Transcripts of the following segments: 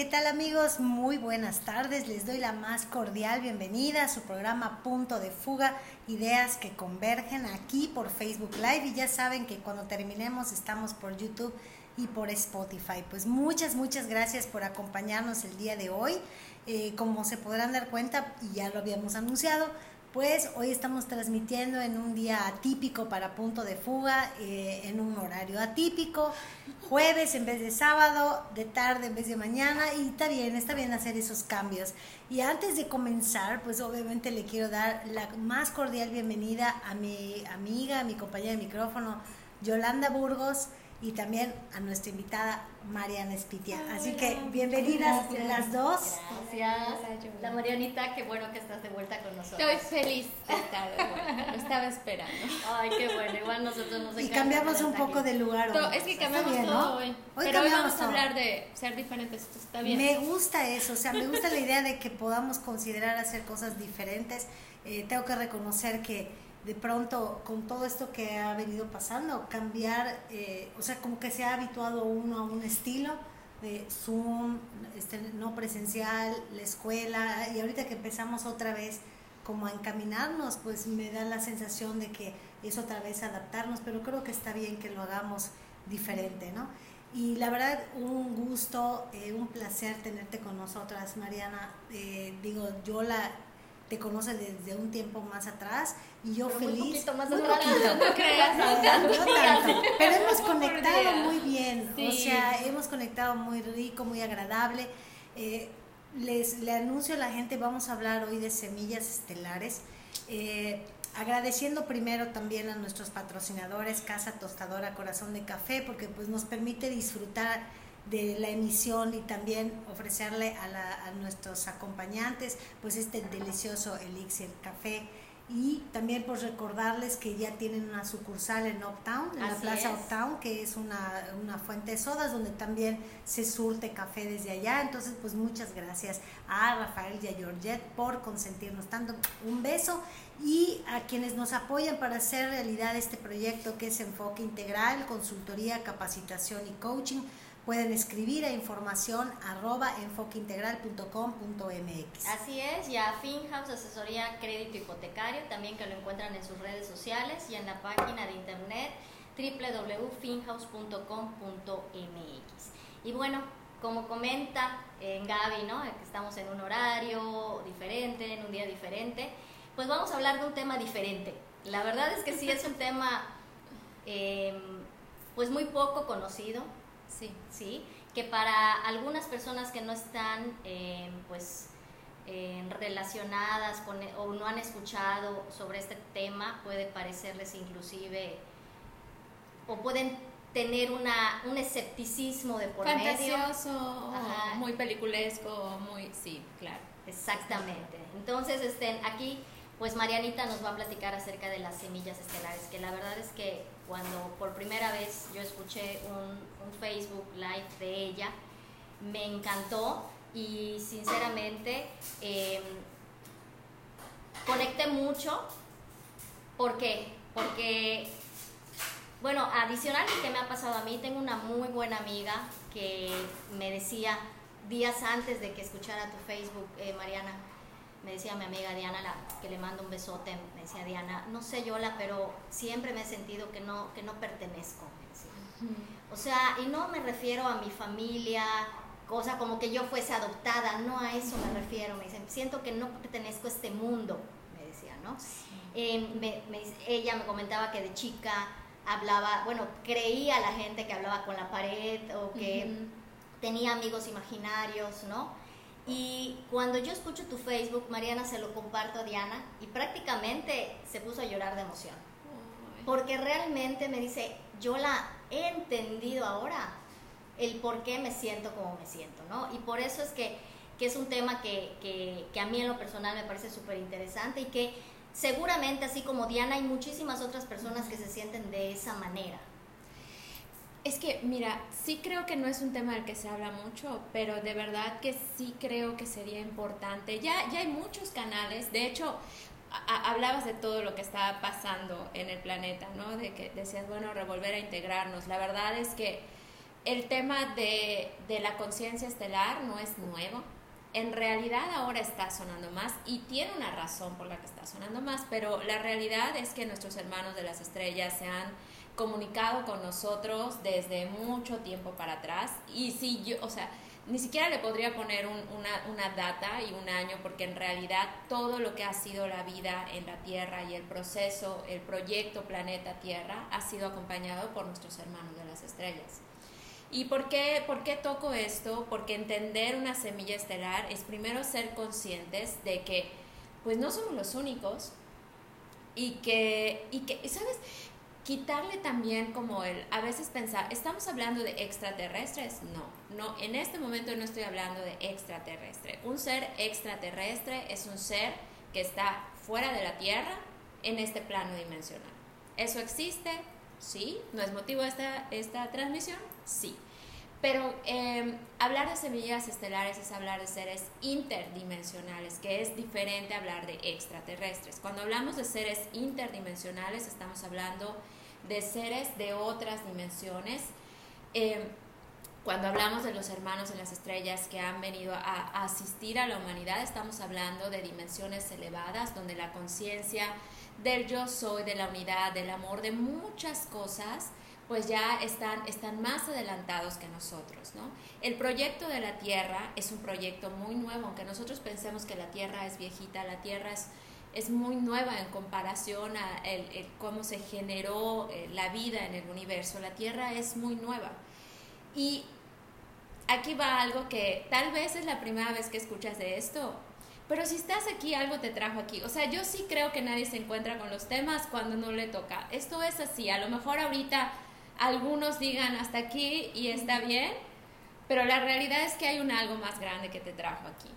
¿Qué tal amigos? Muy buenas tardes. Les doy la más cordial bienvenida a su programa Punto de Fuga, ideas que convergen aquí por Facebook Live y ya saben que cuando terminemos estamos por YouTube y por Spotify. Pues muchas, muchas gracias por acompañarnos el día de hoy. Eh, como se podrán dar cuenta, y ya lo habíamos anunciado, pues hoy estamos transmitiendo en un día atípico para punto de fuga, eh, en un horario atípico, jueves en vez de sábado, de tarde en vez de mañana, y está bien, está bien hacer esos cambios. Y antes de comenzar, pues obviamente le quiero dar la más cordial bienvenida a mi amiga, a mi compañera de micrófono, Yolanda Burgos y también a nuestra invitada Mariana Espitia. Así que bienvenidas las dos. Gracias. La Marianita, qué bueno que estás de vuelta con nosotros. Estoy feliz de estar de vuelta. Lo estaba esperando. Ay, qué bueno. Igual nosotros nos Y cambiamos un poco de lugar hoy. es que cambiamos todo hoy. Pero hoy vamos a hablar de ser diferentes. Esto está bien. Me gusta eso. O sea, me gusta la idea de que podamos considerar hacer cosas diferentes. Eh, tengo que reconocer que de pronto con todo esto que ha venido pasando, cambiar, eh, o sea, como que se ha habituado uno a un estilo de Zoom, este, no presencial, la escuela, y ahorita que empezamos otra vez como a encaminarnos, pues me da la sensación de que es otra vez adaptarnos, pero creo que está bien que lo hagamos diferente, ¿no? Y la verdad, un gusto, eh, un placer tenerte con nosotras, Mariana. Eh, digo, yo la te conoce desde un tiempo más atrás y yo feliz. Un poquito más muy poquito. No creas, no tanto, Pero hemos conectado muy bien, o sea, hemos conectado muy rico, muy agradable. Eh, les le anuncio a la gente, vamos a hablar hoy de semillas estelares. Eh, agradeciendo primero también a nuestros patrocinadores, Casa Tostadora Corazón de Café, porque pues nos permite disfrutar de la emisión y también ofrecerle a, a nuestros acompañantes pues este delicioso elixir café y también pues recordarles que ya tienen una sucursal en Uptown, en la Plaza Uptown, que es una, una, fuente de sodas donde también se surte café desde allá. Entonces, pues muchas gracias a Rafael y a Georgette por consentirnos tanto. Un beso y a quienes nos apoyan para hacer realidad este proyecto que es Enfoque Integral, Consultoría, Capacitación y Coaching pueden escribir a información arroba enfoqueintegral.com.mx. Así es, y a FinHouse Asesoría Crédito Hipotecario, también que lo encuentran en sus redes sociales y en la página de internet www.finhouse.com.mx. Y bueno, como comenta en Gaby, ¿no? que estamos en un horario diferente, en un día diferente, pues vamos a hablar de un tema diferente. La verdad es que sí es un tema em, pues muy poco conocido, Sí. ¿Sí? Que para algunas personas que no están, eh, pues, relacionadas con, e, o no han escuchado sobre este tema, puede parecerles inclusive, o pueden tener una, un escepticismo de por Fantasioso, muy peliculesco, muy, sí, claro. Exactamente. Entonces, estén aquí pues Marianita nos va a platicar acerca de las semillas estelares, que la verdad es que cuando por primera vez yo escuché un, Facebook Live de ella, me encantó y sinceramente em, conecté mucho. ¿Por qué? Porque, bueno, adicional que me ha pasado a mí, tengo una muy buena amiga que me decía días antes de que escuchara tu Facebook, eh, Mariana, me decía mi amiga Diana, la, que le mando un besote, me decía Diana, no sé Yola, pero siempre me he sentido que no, que no pertenezco. O sea, y no me refiero a mi familia, cosa como que yo fuese adoptada, no a eso me refiero, me dicen, siento que no pertenezco a este mundo, me decía, ¿no? Eh, ella me comentaba que de chica hablaba, bueno, creía a la gente que hablaba con la pared o que tenía amigos imaginarios, ¿no? Y cuando yo escucho tu Facebook, Mariana, se lo comparto a Diana y prácticamente se puso a llorar de emoción. Porque realmente me dice, yo la he entendido ahora, el por qué me siento como me siento, ¿no? Y por eso es que, que es un tema que, que, que, a mí en lo personal me parece súper interesante y que seguramente, así como Diana, hay muchísimas otras personas que se sienten de esa manera. Es que, mira, sí creo que no es un tema del que se habla mucho, pero de verdad que sí creo que sería importante. Ya, ya hay muchos canales, de hecho, hablabas de todo lo que estaba pasando en el planeta, ¿no? De que decías, bueno, revolver a integrarnos. La verdad es que el tema de la conciencia estelar no es nuevo. En realidad ahora está sonando más y tiene una razón por la que está sonando más, pero la realidad es que nuestros hermanos de las estrellas se han comunicado con nosotros desde mucho tiempo para atrás y si yo, o sea, ni siquiera le podría poner una, una, data y un año porque en realidad todo lo que ha sido la vida en la Tierra y el proceso, el proyecto Planeta Tierra ha sido acompañado por nuestros hermanos de las estrellas. ¿Y por qué, por qué toco esto? Porque entender una semilla estelar es primero ser conscientes de que pues no somos los únicos y que, y que ¿sabes? Quitarle también como el, a veces pensar, ¿estamos hablando de extraterrestres? No, no, en este momento no estoy hablando de extraterrestre. Un ser extraterrestre es un ser que está fuera de la Tierra en este plano dimensional. ¿Eso existe? Sí. ¿No es motivo esta, esta transmisión? Sí. Pero em, hablar de semillas estelares es hablar de seres interdimensionales, que es diferente a hablar de extraterrestres. Cuando hablamos de seres interdimensionales, estamos hablando seres de otras dimensiones. Em, cuando hablamos de los hermanos en las estrellas que han venido a asistir a la humanidad, estamos hablando de dimensiones elevadas, donde la conciencia del yo soy, de la unidad, del amor, de muchas cosas, pues ya están, están más adelantados que nosotros. ¿no? El proyecto de la Tierra es un proyecto muy nuevo, aunque nosotros pensemos que la Tierra es viejita, la Tierra es, es muy nueva en comparación a el, cómo se generó eh, la vida en el universo. La Tierra es muy nueva. Y aquí va algo que tal vez es la primera vez que escuchas de esto, pero si estás aquí, algo te trajo aquí. O sea, yo sí creo que nadie se encuentra con los temas cuando no le toca. Esto es así. A lo mejor ahorita algunos digan hasta aquí y está bien, pero la realidad es que hay un algo más grande que te trajo aquí.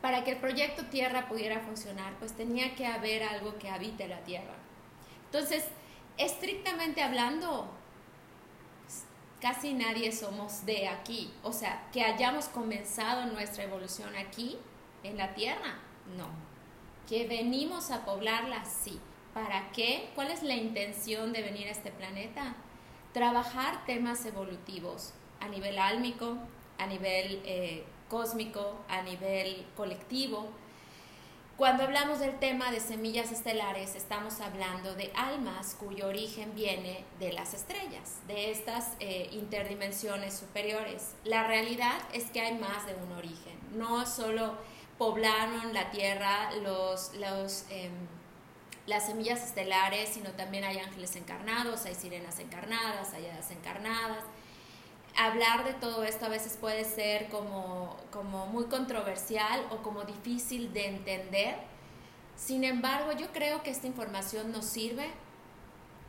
Para que el proyecto Tierra pudiera funcionar, pues tenía que haber algo que habite la Tierra. Entonces, estrictamente hablando, casi nadie somos de aquí. O sea, que hayamos comenzado nuestra evolución aquí, en la Tierra, no. Que venimos a poblarla, sí. ¿Para qué? ¿Cuál es la intención de venir a este planeta? trabajar temas evolutivos a nivel álmico, a nivel eh, cósmico, a nivel colectivo. Cuando hablamos del tema de semillas estelares, estamos hablando de almas cuyo origen viene de las estrellas, de estas eh, interdimensiones superiores. La realidad es que hay más de un origen. No solo poblaron la Tierra los, em, las semillas estelares, sino también hay ángeles encarnados, hay sirenas encarnadas, hay hadas encarnadas. Hablar de todo esto a veces puede ser como, como muy controversial o como difícil de entender. Sin embargo, yo creo que esta información nos sirve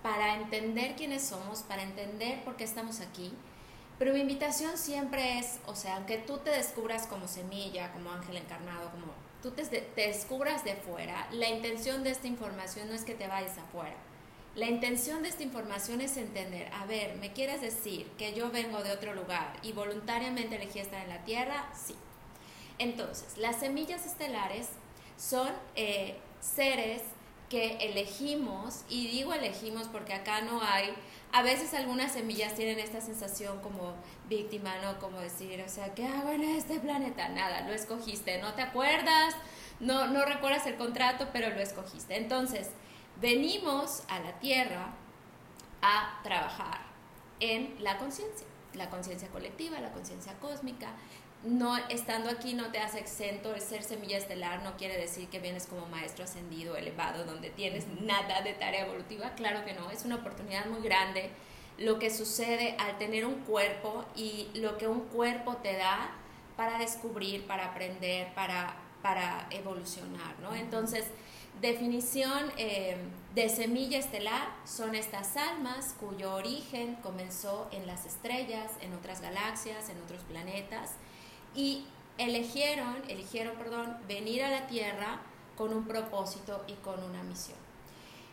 para entender quiénes somos, para entender por qué estamos aquí. Pero mi invitación siempre es, o sea, aunque tú te descubras como semilla, como ángel encarnado, como tú te, descubras de fuera, la intención de esta información no es que te vayas afuera. La intención de esta información es entender, a ver, ¿me quieres decir que yo vengo de otro lugar y voluntariamente elegí estar en la Tierra? Sí. Entonces, las semillas estelares son eh, seres que elegimos, y digo elegimos porque acá no hay, a veces algunas semillas tienen esta sensación como víctima, ¿no? Como decir, o sea, ¿qué hago en este planeta? Nada, lo escogiste, no te acuerdas, no, no recuerdas el contrato, pero lo escogiste. Entonces, venimos a la Tierra a trabajar en la conciencia, la conciencia colectiva, la conciencia cósmica, no estando aquí no te hace exento el ser semilla estelar no quiere decir que vienes como maestro ascendido elevado donde tienes nada de tarea evolutiva. Claro que no es una oportunidad muy grande. Lo que sucede al tener un cuerpo y lo que un cuerpo te da para descubrir, para aprender, para, para evolucionar, ¿no? Entonces, definición eh, de semilla estelar son estas almas cuyo origen comenzó en las estrellas, en otras galaxias, en otros planetas, y eligieron, eligieron, perdón, venir a la Tierra con un propósito y con una misión.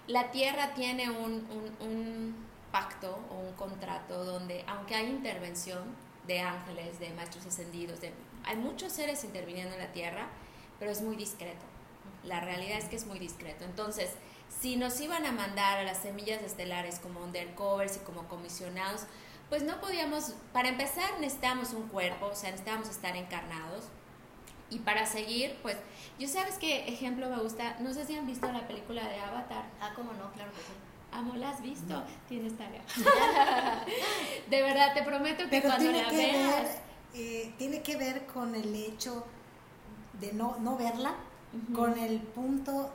La Tierra tiene un, un pacto o un contrato donde, aunque hay intervención, de ángeles, de maestros ascendidos, de, hay muchos seres interviniendo en la Tierra, pero es muy discreto. La realidad es que es muy discreto. Entonces, si nos iban a mandar a las semillas estelares como undercovers y como comisionados, pues no podíamos, para empezar necesitamos un cuerpo, o sea, necesitamos estar encarnados. Y para seguir, pues, yo sabes qué ejemplo me gusta, no sé si han visto la película de Avatar. Ah, cómo no, claro que sí. Amo, ¿la has visto? Tienes tarea. de verdad, te prometo que cuando la veas... Eh, tiene que ver con el hecho de no, no verla, con el punto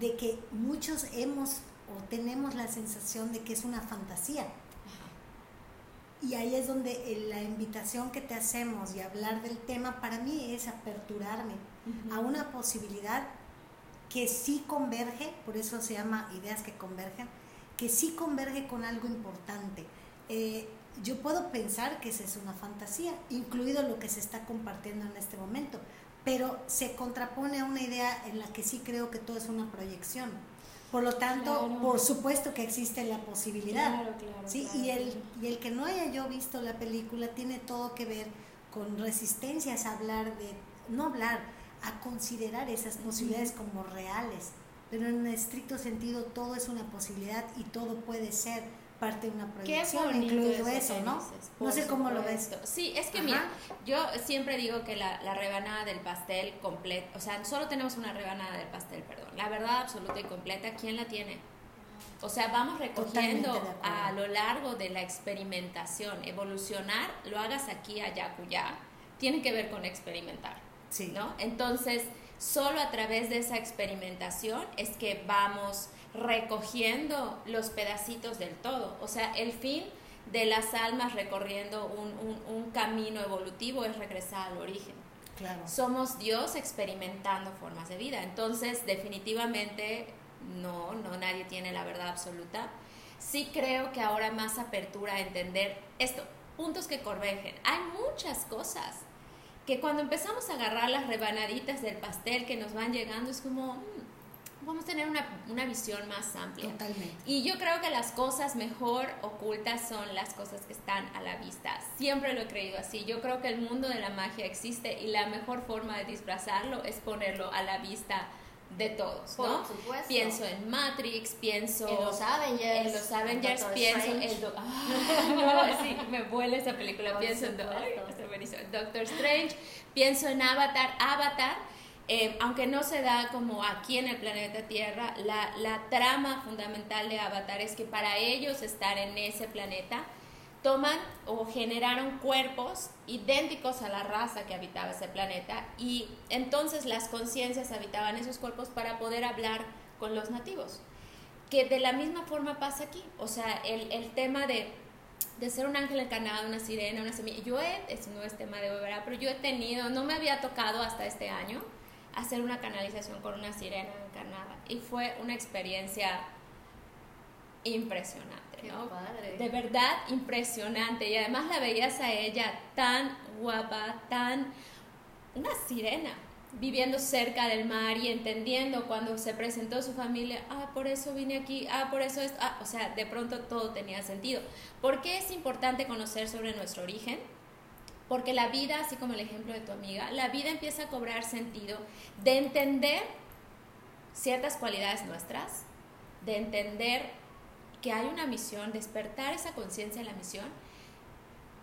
de que muchos hemos o tenemos la sensación de que es una fantasía. Y ahí es donde la invitación que te hacemos y hablar del tema para mí es aperturarme a una posibilidad que sí converge, por eso se llama ideas que convergen, que sí converge con algo importante. Eh, yo puedo pensar que esa es una fantasía, incluido lo que se está compartiendo en este momento, pero se contrapone a una idea en la que sí creo que todo es una proyección. Por lo tanto, por supuesto que existe la posibilidad. ¿sí? y, el, y el que no haya yo visto la película tiene todo que ver con resistencias a hablar de, no hablar, a considerar esas posibilidades como reales pero en un estricto sentido todo es una posibilidad y todo puede ser parte de una proyección, incluido eso, ¿no? No sé cómo lo ves. Sí, es que mira, yo siempre digo que la, la rebanada del pastel completa, o sea, solo tenemos una rebanada del pastel, perdón, la verdad absoluta y completa, ¿quién la tiene? O sea, vamos recogiendo a lo largo de la experimentación, evolucionar, lo hagas aquí, allá, cuya, tiene que ver con experimentar, sí. ¿no? Entonces, Solo a través de esa experimentación es que vamos recogiendo los pedacitos del todo. O sea, el fin de las almas recorriendo un, camino evolutivo es regresar al origen. Somos Dios experimentando formas de vida. Entonces, definitivamente, no, no, nadie tiene la verdad absoluta. Sí creo que ahora más apertura a entender esto, puntos que convergen. Hay muchas cosas que cuando empezamos a agarrar las rebanaditas del pastel que nos van llegando, es como, mm, vamos a tener una, una, visión más amplia. Totalmente. Y yo creo que las cosas mejor ocultas son las cosas que están a la vista. Siempre lo he creído así. Yo creo que el mundo de la magia existe y la mejor forma de disfrazarlo es ponerlo a la vista de todos, ¿no? Por supuesto. Pienso en Matrix, pienso en los Avengers, en los Avengers pienso en ah, no, sí, me vuela esa película, pienso en Doctor Strange, pienso en Avatar, Avatar eh, aunque no se da como aquí en el planeta Tierra, la, la trama fundamental de Avatar es que para ellos estar en ese planeta toman o generaron cuerpos idénticos a la raza que habitaba ese planeta y entonces las conciencias habitaban esos cuerpos para poder hablar con los nativos. Que de la misma forma pasa aquí, o sea, el, el tema de, de, ser un ángel encarnado, una sirena, una semilla, yo he, eso no es tema de verdad, pero yo he tenido, no me había tocado hasta este año hacer una canalización con una sirena encarnada y fue una experiencia impresionante. De verdad impresionante. Y además la veías a ella tan guapa, tan una sirena, viviendo cerca del mar y entendiendo cuando se presentó su familia, ah, por eso vine aquí, ah, por eso esto, ah, o sea, de pronto todo tenía sentido. ¿Por qué es importante conocer sobre nuestro origen? Porque la vida, así como el ejemplo de tu amiga, la vida empieza a cobrar sentido de entender ciertas cualidades nuestras, de entender que hay una misión, despertar esa conciencia de la misión,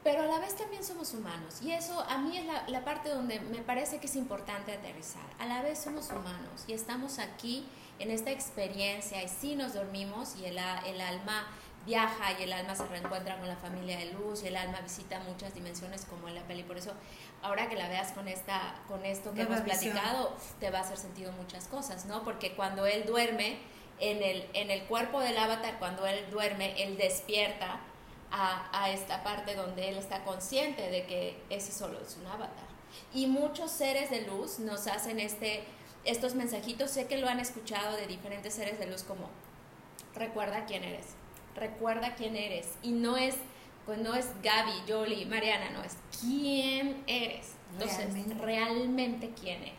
pero a la vez también somos humanos. Y eso a mí es la, parte donde me parece que es importante aterrizar. A la vez somos humanos y estamos aquí en esta experiencia y sí nos dormimos y el alma viaja y el alma se reencuentra con la familia de luz y el alma visita muchas dimensiones como en la peli. Por eso, ahora que la veas con, esta, con esto que hemos platicado, te va a hacer sentido muchas cosas, ¿no? Porque cuando él duerme, en el, en el cuerpo del avatar, cuando él duerme, él despierta a, a, esta parte donde él está consciente de que ese solo es un avatar. Y muchos seres de luz nos hacen este, estos mensajitos, sé que lo han escuchado de diferentes seres de luz como, recuerda quién eres, recuerda quién eres. Y no es, pues no es Gaby, Jolie, Mariana, no, es quién eres. Entonces, realmente, realmente quién eres.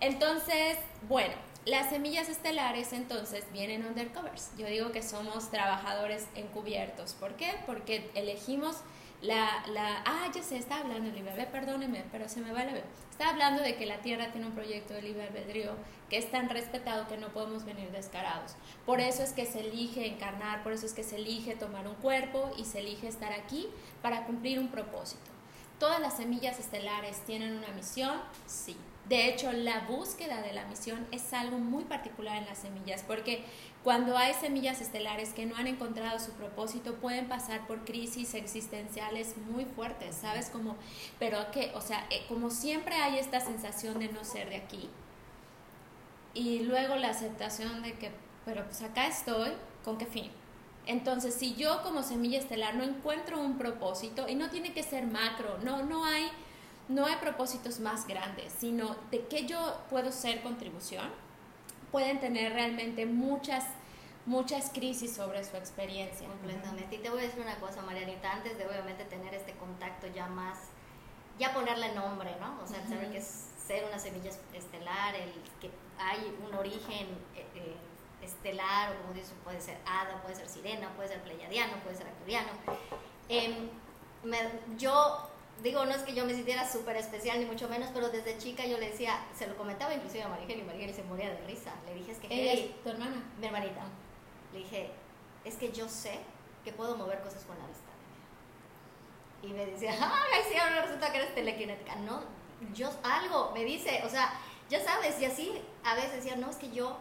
Entonces, bueno, las semillas estelares entonces vienen undercovers. Yo digo que somos trabajadores encubiertos. ¿Por qué? Porque elegimos la, la ah, ya se está hablando el libre perdóneme, pero se me va la vez. Está hablando de que la Tierra tiene un proyecto de libre albedrío que es tan respetado que no podemos venir descarados. Por eso es que se elige encarnar, por eso es que se elige tomar un cuerpo y se elige estar aquí para cumplir un propósito. ¿Todas las semillas estelares tienen una misión? Sí. De hecho, la búsqueda de la misión es algo muy particular en las semillas, porque cuando hay semillas estelares que no han encontrado su propósito, pueden pasar por crisis existenciales muy fuertes, ¿sabes? Como, pero que, o sea, eh, como siempre hay esta sensación de no ser de aquí. Y luego la aceptación de que, pero pues acá estoy, ¿con qué fin? Entonces, si yo como semilla estelar no encuentro un propósito, y no tiene que ser macro, no, no hay, no hay propósitos más grandes, sino de qué yo puedo ser contribución, pueden tener realmente muchas muchas crisis sobre su experiencia. Completamente. Y te voy a decir una cosa, Marianita, antes de obviamente tener este contacto ya más, ya ponerle nombre, ¿no? O sea, saber que es ser una semilla estelar, el que hay un origen eh, eh, estelar, o como dice, puede ser hada, puede ser sirena, puede ser pleiadiano, puede ser arcturiano. Em, yo digo, no es que yo me sintiera súper especial, ni mucho menos, pero desde chica yo le decía, se lo comentaba inclusive a Marigel y Marigel se moría de risa. Le dije, es que... ¿Ella es tu hermana? Mi hermanita. Le dije, es que yo sé que puedo mover cosas con la vista. Y me decía, ay, sí, ahora resulta que eres telequinética. No, yo algo me dice, o sea, ya sabes, y así a veces decía, no, es que yo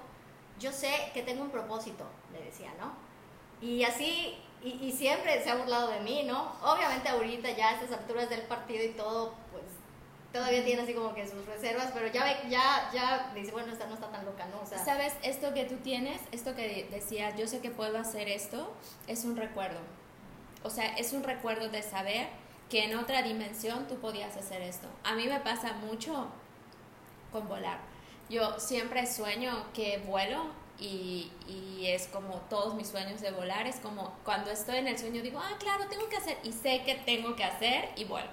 yo sé que tengo un propósito, le decía, ¿no? Y así, y, siempre se ha burlado de mí, ¿no? Obviamente ahorita ya a estas alturas del partido y todo, pues todavía tiene así como que sus reservas, pero ya ya, ya dice, bueno, esta no está tan loca, ¿no? O sea, ¿Sabes? Esto que tú tienes, esto que decía, yo sé que puedo hacer esto, es un recuerdo. O sea, es un recuerdo de saber que en otra dimensión tú podías hacer esto. A mí me pasa mucho con volar yo siempre sueño que vuelo y, y, es como todos mis sueños de volar, es como cuando estoy en el sueño digo, ah, claro, tengo que hacer y sé que tengo que hacer y vuelo.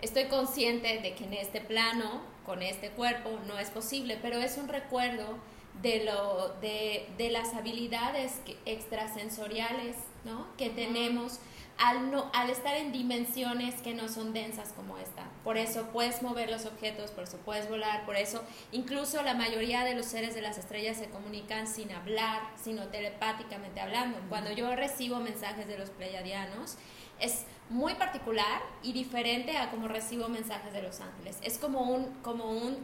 Estoy consciente de que en este plano, con este cuerpo, no es posible, pero es un recuerdo de, lo, de, de las habilidades extrasensoriales ¿no? que tenemos al, no, al estar en dimensiones que no son densas como esta. Por eso puedes mover los objetos, por eso puedes volar, por eso incluso la mayoría de los seres de las estrellas se comunican sin hablar, sino telepáticamente hablando. Cuando yo recibo mensajes de los pleiadianos, es muy particular y diferente a como recibo mensajes de los ángeles. Es como un, como un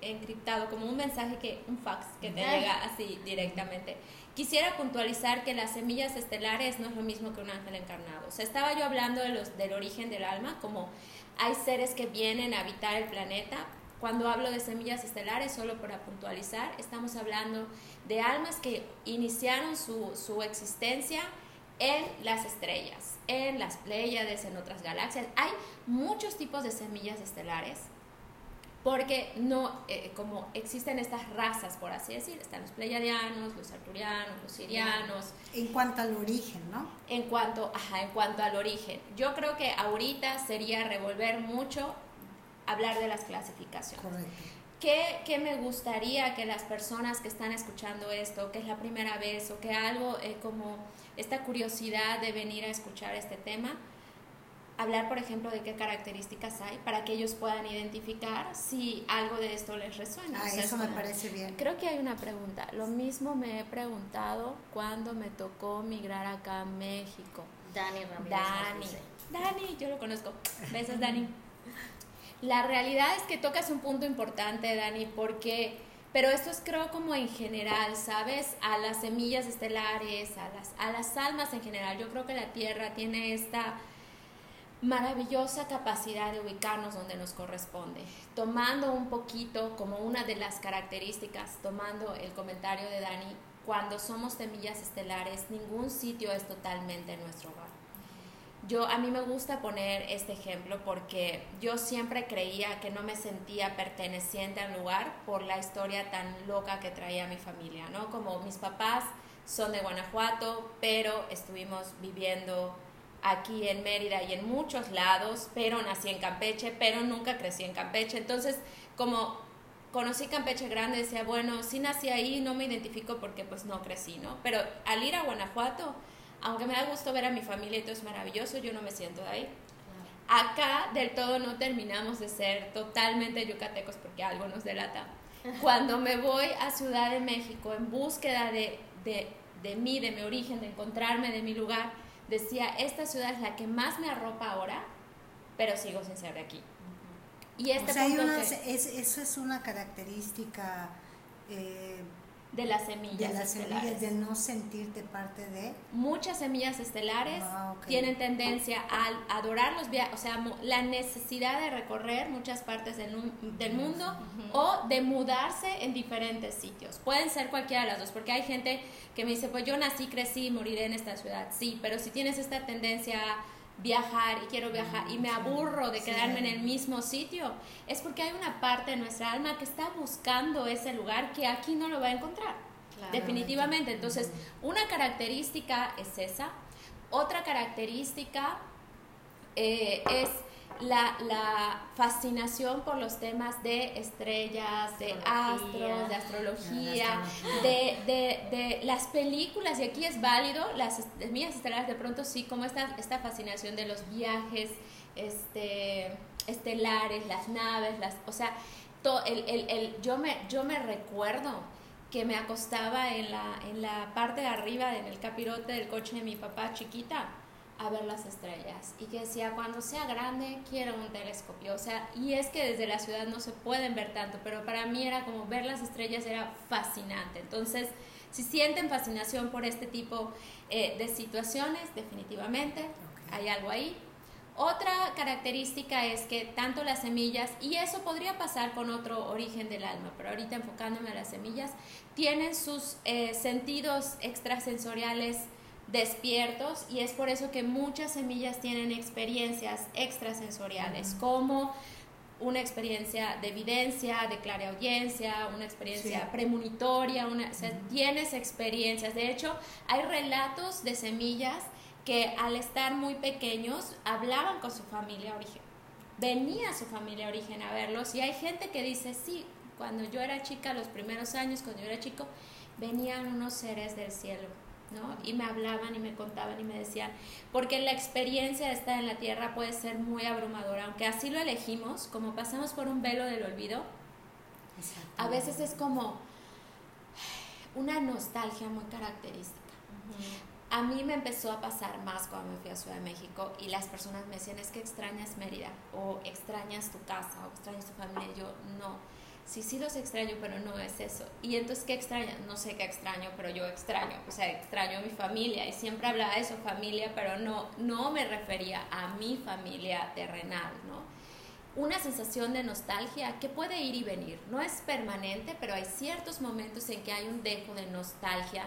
encriptado, como un mensaje que, un fax que te llega así directamente. Quisiera puntualizar que las semillas estelares no es lo mismo que un ángel encarnado. O sea, estaba yo hablando de los, del origen del alma, como hay seres que vienen a habitar el planeta. Cuando hablo de semillas estelares, solo para puntualizar, estamos hablando de almas que iniciaron su, su existencia en las estrellas, en las Pléyades, en otras galaxias. Hay muchos tipos de semillas estelares porque no, eh, como existen estas razas, por así decir, están los pleiadianos, los arturianos, los sirianos. En cuanto al origen, ¿no? En cuanto, ajá, en cuanto al origen. Yo creo que ahorita sería revolver mucho hablar de las clasificaciones. Correcto. ¿Qué, ¿Qué, me gustaría que las personas que están escuchando esto, que es la primera vez o que algo eh, como esta curiosidad de venir a escuchar este tema, hablar, por ejemplo, de qué características hay para que ellos puedan identificar si algo de esto les resuena. Ah, eso me parece bien. Creo que hay una pregunta. Lo mismo me he preguntado cuando me tocó migrar acá a México. Dani Ramírez. Dani. Dani, yo lo conozco. Besos, Dani. La realidad es que tocas un punto importante, Dani, porque, pero esto es creo como en general, ¿sabes? A las semillas estelares, a las, a las almas en general. Yo creo que la Tierra tiene esta maravillosa capacidad de ubicarnos donde nos corresponde, tomando un poquito como una de las características, tomando el comentario de Dani, cuando somos semillas estelares, ningún sitio es totalmente nuestro hogar. Yo a mí me gusta poner este ejemplo porque yo siempre creía que no me sentía perteneciente al lugar por la historia tan loca que traía mi familia, ¿no? Como mis papás son de Guanajuato, pero estuvimos viviendo aquí en Mérida y en muchos lados, pero nací en Campeche, pero nunca crecí en Campeche. Entonces, como conocí Campeche Grande, decía, bueno, sí nací ahí, no me identifico porque pues no crecí, ¿no? Pero al ir a Guanajuato, aunque me da gusto ver a mi familia y todo es maravilloso, yo no me siento de ahí. Acá del todo no terminamos de ser totalmente yucatecos porque algo nos delata. Cuando me voy a Ciudad de México en búsqueda de, de, de mí, de mi origen, de encontrarme de mi lugar, decía, esta ciudad es la que más me arropa ahora, pero sigo sin ser de aquí. Y este punto es, eso es una característica eh, de las semillas de las semillas de no sentirte parte de. Muchas semillas estelares ah, tienen tendencia a adorar los viajes o sea la necesidad de recorrer muchas partes del, del mundo o de mudarse en diferentes sitios. Pueden ser cualquiera de las dos porque hay gente que me dice pues yo nací crecí y moriré en esta ciudad sí pero si tienes esta tendencia a viajar y quiero viajar y me aburro de quedarme en el mismo sitio, es porque hay una parte de nuestra alma que está buscando ese lugar que aquí no lo va a encontrar. Definitivamente. Entonces, una característica es esa. Otra característica eh, es la, la, fascinación por los temas de estrellas, de astros, de astrología, de, de, de, las películas, y aquí es válido, las mías estelares de pronto sí, como esta, esta fascinación de los viajes este, estelares, las naves, las, o sea, el, el, el, yo, me, yo me recuerdo que me acostaba en la, en la parte de arriba, en el capirote del coche de mi papá chiquita, a ver las estrellas y que decía, cuando sea grande quiero un telescopio. O sea, y es que desde la ciudad no se pueden ver tanto, pero para mí era como ver las estrellas era fascinante. Entonces, si sienten fascinación por este tipo eh, de situaciones, definitivamente hay algo ahí. Otra característica es que tanto las semillas, y eso podría pasar con otro origen del alma, pero ahorita enfocándome a las semillas, tienen sus eh, sentidos extrasensoriales despiertos y es por eso que muchas semillas tienen experiencias extrasensoriales, como una experiencia de evidencia, de clareaudiencia, una experiencia premonitoria, una, o sea, tienes experiencias. De hecho, hay relatos de semillas que al estar muy pequeños hablaban con su familia origen. Venía su familia origen a verlos y hay gente que dice, sí, cuando yo era chica, los primeros años, cuando yo era chico, venían unos seres del cielo ¿no? Y me hablaban y me contaban y me decían, porque la experiencia de estar en la tierra puede ser muy abrumadora, aunque así lo elegimos, como pasamos por un velo del olvido, a veces es como una nostalgia muy característica. A mí me empezó a pasar más cuando me fui a Ciudad de México y las personas me decían, es que extrañas Mérida, o extrañas tu casa, o extrañas tu familia. Y yo, no sí, sí los extraño, pero no es eso. Y entonces, ¿qué extraño? No sé qué extraño, pero yo extraño, o sea, extraño a mi familia y siempre hablaba de su familia, pero no, no me refería a mi familia terrenal, ¿no? Una sensación de nostalgia que puede ir y venir, no es permanente, pero hay ciertos momentos en que hay un dejo de nostalgia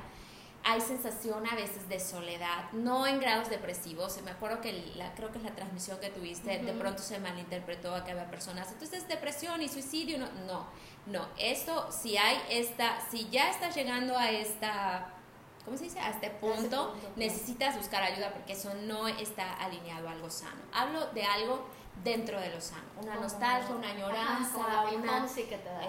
hay sensación a veces de soledad, no en grados depresivos. Me acuerdo que la, creo que es la transmisión que tuviste, de pronto se malinterpretó a que había personas, entonces depresión y suicidio, no, no, no. Esto, si hay esta, si ya estás llegando a esta, ¿cómo se dice? A este punto, necesitas buscar ayuda porque eso no está alineado a algo sano. Hablo de algo dentro de lo sano, una nostalgia, una añoranza, una...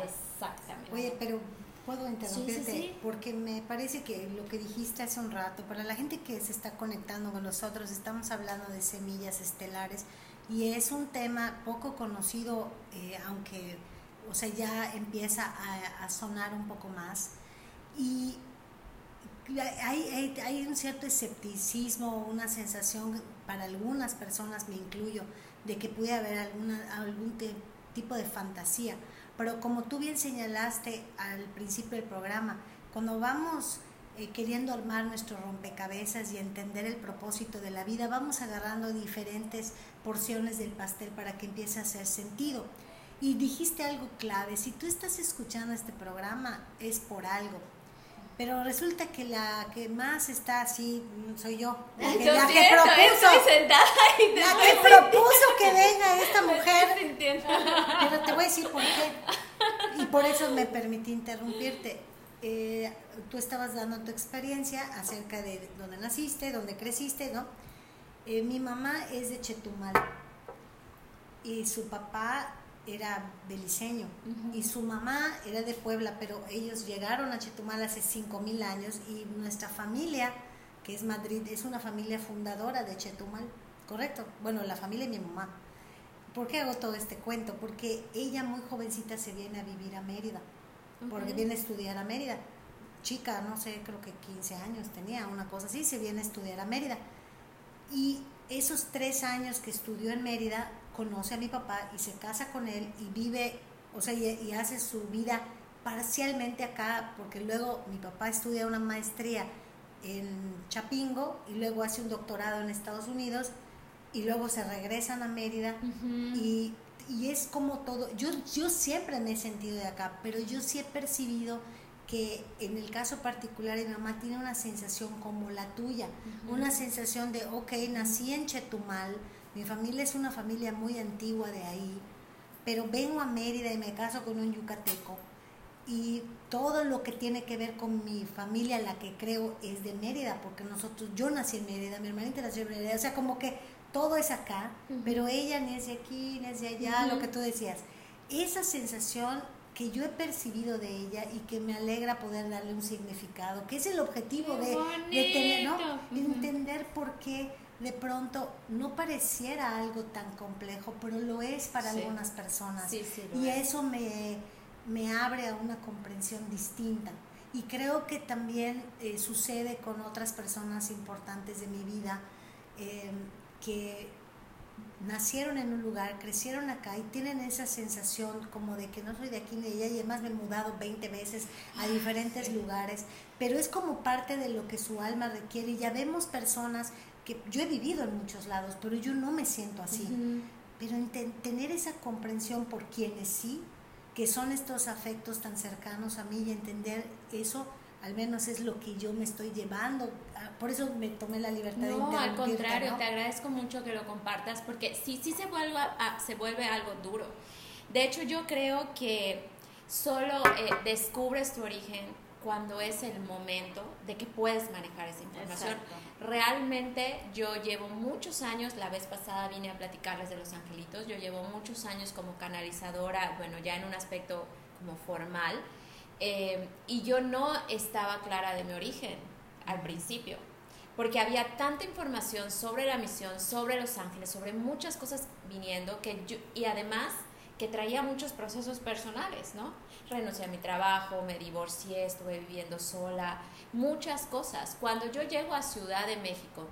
Exactamente. Oye, pero puedo interrumpirte porque me parece que lo que dijiste hace un rato, para la gente que se está conectando con nosotros, estamos hablando de semillas estelares y es un tema poco conocido, eh, aunque, o sea, ya empieza a, sonar un poco más. Y hay, hay, un cierto escepticismo, una sensación, para algunas personas, me incluyo, de que puede haber alguna, algún tipo de fantasía pero como tú bien señalaste al principio del programa, cuando vamos eh, queriendo armar nuestro rompecabezas y entender el propósito de la vida, vamos agarrando diferentes porciones del pastel para que empiece a hacer sentido. Y dijiste algo clave, si tú estás escuchando este programa es por algo. Pero resulta que la que más está así soy yo. La que, propuso. la que propuso que venga esta mujer. Pero te voy a decir por qué. Y por eso me permití interrumpirte. Eh, tú estabas dando tu experiencia acerca de dónde naciste, dónde creciste, ¿no? Eh, mi mamá es de Chetumal y su papá era beliceño y su mamá era de Puebla, pero ellos llegaron a Chetumal hace 5.000 años y nuestra familia, que es Madrid, es una familia fundadora de Chetumal, ¿correcto? Bueno, la familia de mi mamá. ¿Por qué hago todo este cuento? Porque ella muy jovencita se viene a vivir a Mérida, porque viene a estudiar a Mérida. Chica, no sé, creo que 15 años tenía, una cosa así, se viene a estudiar a Mérida. Y esos tres años que estudió en Mérida, conoce a mi papá y se casa con él y vive, o sea, y, hace su vida parcialmente acá, porque luego mi papá estudia una maestría en Chapingo y luego hace un doctorado en Estados Unidos y luego se regresan a Mérida. Y, y, es como todo, yo, yo siempre me he sentido de acá, pero yo sí he percibido que en el caso particular de mi mamá tiene una sensación como la tuya, una sensación de, ok, nací en Chetumal, mi familia es una familia muy antigua de ahí, pero vengo a Mérida y me caso con un yucateco. Y todo lo que tiene que ver con mi familia, la que creo es de Mérida, porque nosotros, yo nací en Mérida, mi hermanita nació en Mérida, o sea, como que todo es acá, pero ella ni es de aquí, ni es de allá, lo que tú decías. Esa sensación que yo he percibido de ella y que me alegra poder darle un significado, que es el objetivo de, tener, ¿no? entender por qué de pronto no pareciera algo tan complejo, pero lo es para algunas personas. y eso me, me, abre a una comprensión distinta. Y creo que también eh, sucede con otras personas importantes de mi vida eh, que nacieron en un lugar, crecieron acá y tienen esa sensación como de que no soy de aquí ni de allá y además me he mudado 20 veces a ah, diferentes lugares, pero es como parte de lo que su alma requiere y ya vemos personas que yo he vivido en muchos lados, pero yo no me siento así. Pero tener esa comprensión por quienes sí, que son estos afectos tan cercanos a mí y entender eso, al menos es lo que yo me estoy llevando. Ah, por eso me tomé la libertad de No, al contrario, te agradezco mucho que lo compartas, porque sí, sí se vuelve, se vuelve algo duro. De hecho, yo creo que solo eh, descubres tu origen cuando es el momento de que puedes manejar esa información. Realmente yo llevo muchos años, la vez pasada vine a platicarles de los angelitos, yo llevo muchos años como canalizadora, bueno, ya en un aspecto como formal, eh, y yo no estaba clara de mi origen al principio, porque había tanta información sobre la misión, sobre los ángeles, sobre muchas cosas viniendo, que yo, y además que traía muchos procesos personales, ¿no? Renuncié a mi trabajo, me divorcié, estuve viviendo sola, muchas cosas. Cuando yo llego a Ciudad de México,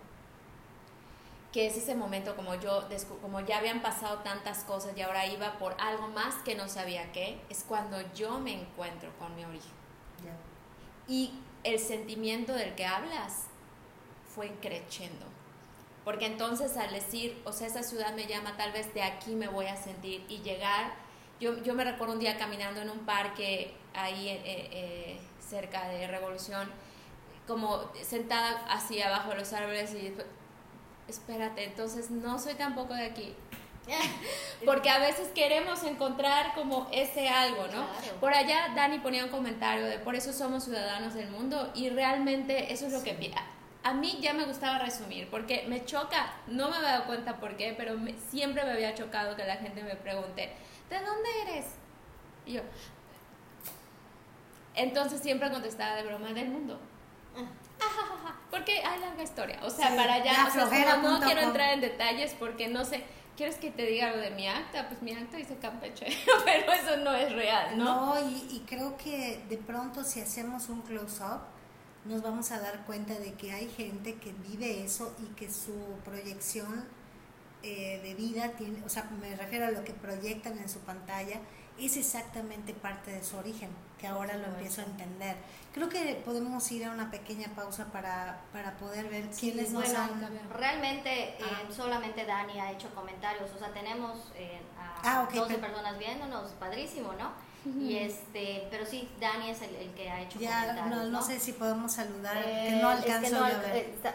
que es ese momento como yo, como ya habían pasado tantas cosas y ahora iba por algo más que no sabía qué, es cuando yo me encuentro con mi origen. Y el sentimiento del que hablas fue creciendo porque entonces al decir, o sea, esa ciudad me llama, tal vez de aquí me voy a sentir y llegar, yo, yo me recuerdo un día caminando en un parque ahí eh, eh, cerca de Revolución, como sentada así abajo de los árboles y espérate, entonces no soy tampoco de aquí. Porque a veces queremos encontrar como ese algo, ¿no? Por allá Dani ponía un comentario de por eso somos ciudadanos del mundo y realmente eso es lo que a mí ya me gustaba resumir, porque me choca, no me había dado cuenta por qué, pero siempre me había chocado que la gente me pregunte, ¿de dónde eres? Y yo, entonces siempre contestaba de broma del mundo. Ah. Porque hay larga historia. O sea, para allá, no, quiero entrar en detalles porque no sé. ¿Quieres que te diga algo de mi acta? Pues mi acta dice Campeche, pero eso no es real, ¿no? No, y, y creo que de pronto si hacemos un close-up, nos vamos a dar cuenta de que hay gente que vive eso y que su proyección eh, de vida tiene, o sea, me refiero a lo que proyectan en su pantalla, es exactamente parte de su origen, que ahora lo empiezo a entender. Creo que podemos ir a una pequeña pausa para, para poder ver quiénes nos han... Realmente eh, ah. solamente Dani ha hecho comentarios, o sea, tenemos eh, a 12 ah, personas viéndonos, padrísimo, ¿no? Y este, pero sí, Dani es el, que ha hecho Ya, no, no, sé si podemos saludar, que eh, no alcanzo a ver. Eh, eh,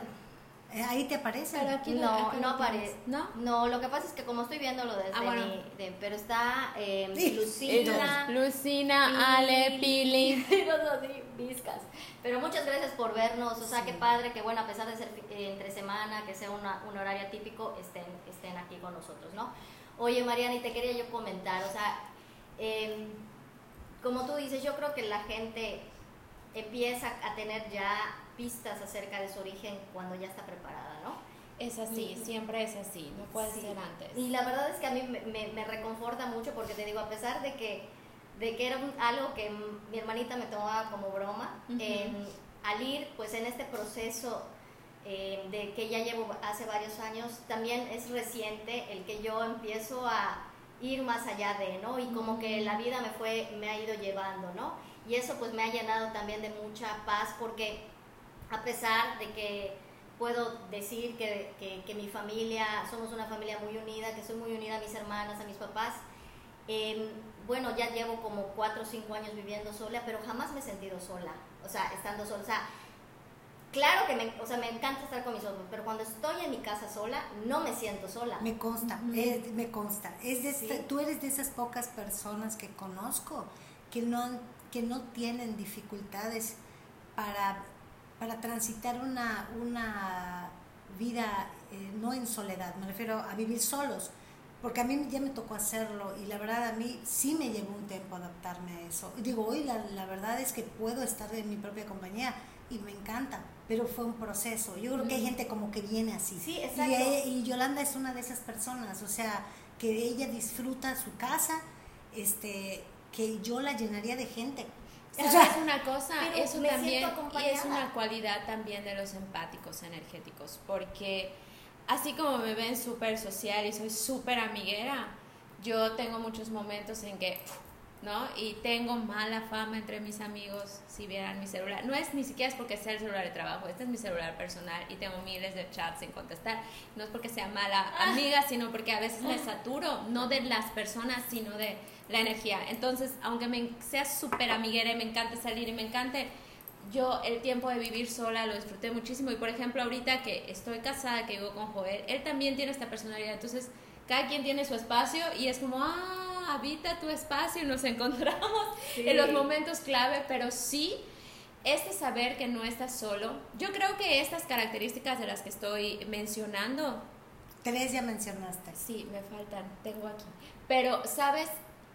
ahí te aparece. Pero aquí no, no, aparece. ¿No? No, lo que pasa es que como estoy viéndolo desde ah, mi, de, pero está eh, Lucina, Lucina, Ale, Pili, Viscas. Pero muchas gracias por vernos, o sea, qué padre, que bueno, a pesar de ser entre semana, que sea una, un horario típico, estén, estén aquí con nosotros, ¿no? Oye, Mariana, y te quería yo comentar, o sea, eh, como tú dices, yo creo que la gente empieza a tener ya pistas acerca de su origen cuando ya está preparada, ¿no? Es así, siempre es así, no puede ser antes. Y la verdad es que a mí me, reconforta mucho porque te digo, a pesar de que, de que era algo que mi hermanita me tomaba como broma, al ir pues en este proceso eh, de que ya llevo hace varios años, también es reciente el que yo empiezo a ir más allá de, ¿no? Y como que la vida me fue, me ha ido llevando, ¿no? Y eso pues me ha llenado también de mucha paz porque a pesar de que puedo decir que, que, mi familia, somos una familia muy unida, que soy muy unida a mis hermanas, a mis papás, em, bueno, ya llevo como cuatro o cinco años viviendo sola, pero jamás me he sentido sola, o sea, estando sola, o sea, Claro que me, o sea, me encanta estar con mis ojos, pero cuando estoy en mi casa sola, no me siento sola. Me consta, me consta. Es de tú eres de esas pocas personas que conozco que no, que no tienen dificultades para, para transitar una, una vida eh, no en soledad, me refiero a vivir solos, porque a mí ya me tocó hacerlo y la verdad a mí sí me llevó un tiempo adaptarme a eso. Digo, hoy la, la verdad es que puedo estar en mi propia compañía y me encanta, pero fue un proceso. Yo creo que hay gente como que viene así. Sí, exacto. Y, Yolanda es una de esas personas, o sea, que ella disfruta su casa, este, que yo la llenaría de gente. O sea, es una cosa, eso también y es una cualidad también de los empáticos energéticos, porque así como me ven súper social y soy súper amiguera, yo tengo muchos momentos en que ¿no? Y tengo mala fama entre mis amigos si vieran mi celular. No es ni siquiera es porque sea el celular de trabajo, este es mi celular personal y tengo miles de chats sin contestar. No es porque sea mala ah. amiga, sino porque a veces me saturo, no de las personas, sino de la energía. Entonces, aunque me sea súper amiguera y me encante salir y me encante, yo el tiempo de vivir sola lo disfruté muchísimo. Y por ejemplo, ahorita que estoy casada, que vivo con Joel, él también tiene esta personalidad. Entonces, cada quien tiene su espacio y es como, ah, habita tu espacio y nos encontramos en los momentos clave, pero sí este saber que no estás solo. Yo creo que estas características de las que estoy mencionando. Tres ya mencionaste. Sí, me faltan, tengo aquí. Pero, ¿sabes?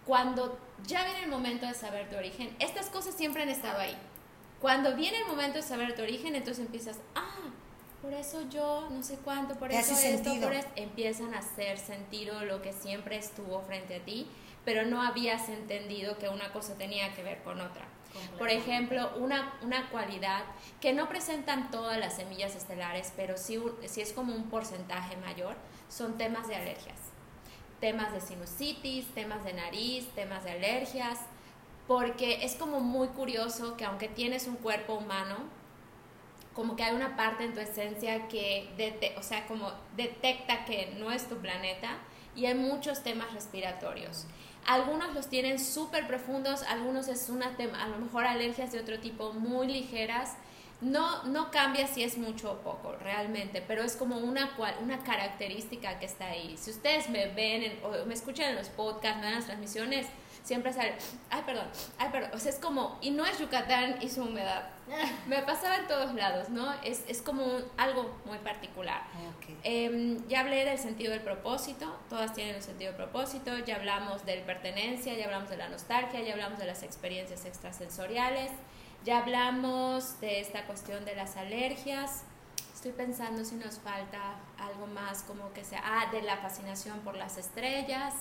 Cuando ya viene el momento de saber tu origen, estas cosas siempre han estado ahí. Cuando viene el momento de saber tu origen, entonces empiezas, ah, por eso yo, no sé cuánto, por eso esto, por esto, empiezan a hacer sentido lo que siempre estuvo frente a ti pero no habías entendido que una cosa tenía que ver con otra. Por ejemplo, una, una cualidad que no presentan todas las semillas estelares, pero sí, sí es como un porcentaje mayor, son temas de alergias. Temas de sinusitis, temas de nariz, temas de alergias, porque es como muy curioso que aunque tienes un cuerpo humano, como que hay una parte en tu esencia que, o sea, como detecta que no es tu planeta y hay muchos temas respiratorios. Algunos los tienen súper profundos, algunos es una a lo mejor alergias de otro tipo muy ligeras. No, no cambia si es mucho o poco realmente, pero es como una, una característica que está ahí. Si ustedes me ven o me escuchan en los podcasts, me dan las transmisiones, siempre sale, ay, perdón, ay, perdón. O sea, es como, y no es Yucatán y su humedad. Me pasaba en todos lados, ¿no? Es, es como algo muy particular. Em, ya hablé del sentido del propósito, todas tienen un sentido de propósito. Ya hablamos del pertenencia, ya hablamos de la nostalgia, ya hablamos de las experiencias extrasensoriales, ya hablamos de esta cuestión de las alergias. Estoy pensando si nos falta algo más como que sea, ah, de la fascinación por las estrellas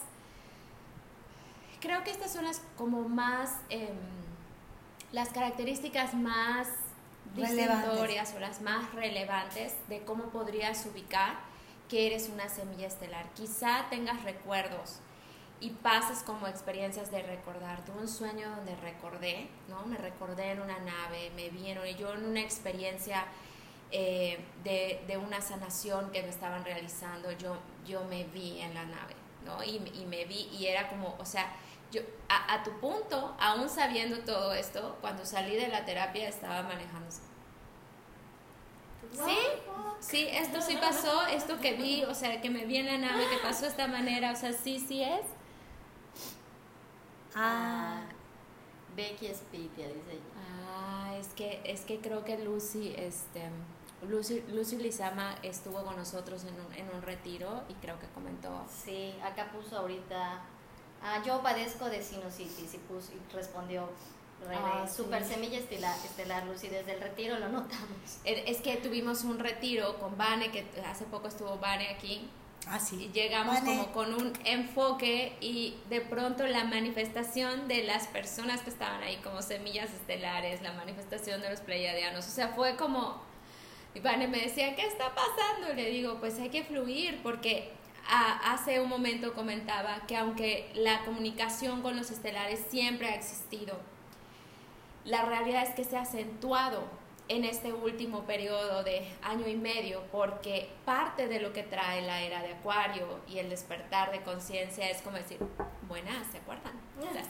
creo que estas son las como más, em, las características más distintorias o las más relevantes de cómo podrías ubicar que eres una semilla estelar. Quizá tengas recuerdos y pases como experiencias de recordar. Tuve un sueño donde recordé, ¿no? Me recordé en una nave, me vieron y yo en una experiencia eh, de, de, una sanación que me estaban realizando, yo, yo me vi en la nave, ¿no? Y, y me vi y era como, o sea, yo, a, a tu punto, aún sabiendo todo esto, cuando salí de la terapia estaba manejándose. Sí, sí, esto sí pasó, esto que vi, o sea, que me vi en la nave, que pasó de esta manera, o sea, sí, sí es. Ah, Becky Spitia, dice Ah, es que, es que creo que Lucy, este, Lucy, Lucy Lizama estuvo con nosotros en un, en un retiro y creo que comentó. Sí, acá puso ahorita, ah, yo padezco de sinusitis y, puso, y respondió, ah, super semilla estelar, estelar, Lucy, desde el retiro lo notamos. Es que tuvimos un retiro con Vane, que hace poco estuvo Vane aquí, Ah, sí. Y llegamos como con un enfoque y de pronto la manifestación de las personas que estaban ahí como semillas estelares, la manifestación de los pleiadianos, o sea, fue como, Ivane me decía, ¿qué está pasando? Le digo, pues hay que fluir porque hace un momento comentaba que aunque la comunicación con los estelares siempre ha existido, la realidad es que se ha acentuado en este último periodo de año y medio, porque parte de lo que trae la era de Acuario y el despertar de conciencia es como decir, buenas, ¿se acuerdan?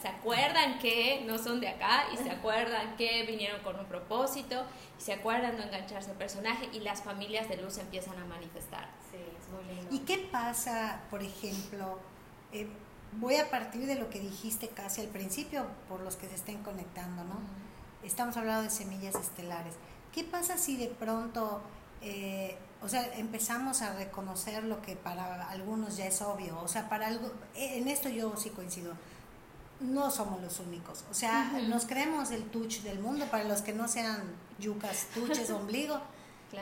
se acuerdan que no son de acá y se acuerdan que vinieron con un propósito y se acuerdan de engancharse al personaje y las familias de luz empiezan a manifestar. Sí, es muy lindo. ¿Y qué pasa, por ejemplo? Eh, voy a partir de lo que dijiste casi al principio, por los que se estén conectando, ¿no? estamos hablando de semillas estelares. ¿Qué pasa si de pronto, eh, o sea, empezamos a reconocer lo que para algunos ya es obvio? O sea, para algo, en esto yo sí coincido. No somos los únicos. O sea, nos creemos el touch del mundo para los que no sean yucas, tuches, ombligo.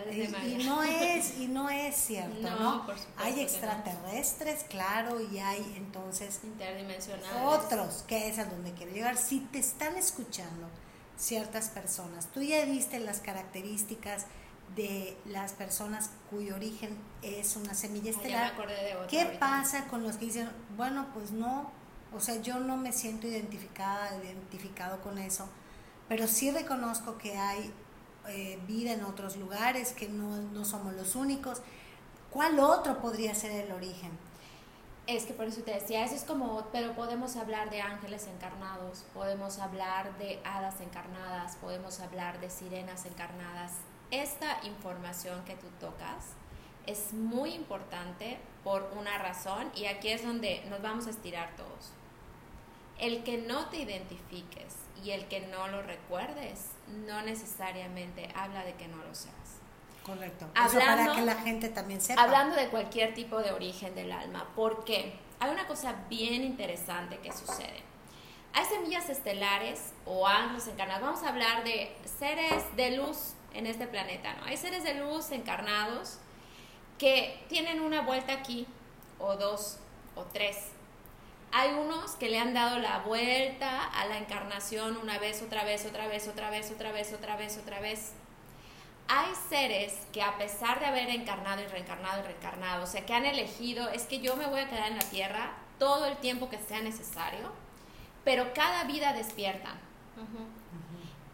y, y, no es y no es cierto no, hay extraterrestres claro y hay entonces interdimensionales otros que es a donde quiero llegar si te están escuchando ciertas personas. Tú ya diste las características de las personas cuyo origen es una semilla estelar. ¿Qué pasa con los que dicen, bueno, pues no, o sea, yo no me siento identificada, identificado con eso, pero sí reconozco que hay eh, vida en otros lugares, que no, no somos los únicos. ¿Cuál otro podría ser el origen? Es que por eso te decía, eso es como, pero podemos hablar de ángeles encarnados, podemos hablar de hadas encarnadas, podemos hablar de sirenas encarnadas. Esta información que tú tocas es muy importante por una razón y aquí es donde nos vamos a estirar todos. El que no te identifiques y el que no lo recuerdes no necesariamente habla de que no lo seas. Correcto. Hablando, para que la gente también sepa. Hablando de cualquier tipo de origen del alma, porque hay una cosa bien interesante que sucede. Hay semillas estelares o ángeles encarnados. Vamos a hablar de seres de luz en este planeta, ¿no? Hay seres de luz encarnados que tienen una vuelta aquí, o dos, o tres. Hay unos que le han dado la vuelta a la encarnación una vez, otra vez, otra vez, otra vez, otra vez, otra vez, otra vez hay seres que a pesar de haber encarnado y reencarnado y reencarnado, o sea, que han elegido, es que yo me voy a quedar en la tierra todo el tiempo que sea necesario, pero cada vida despierta.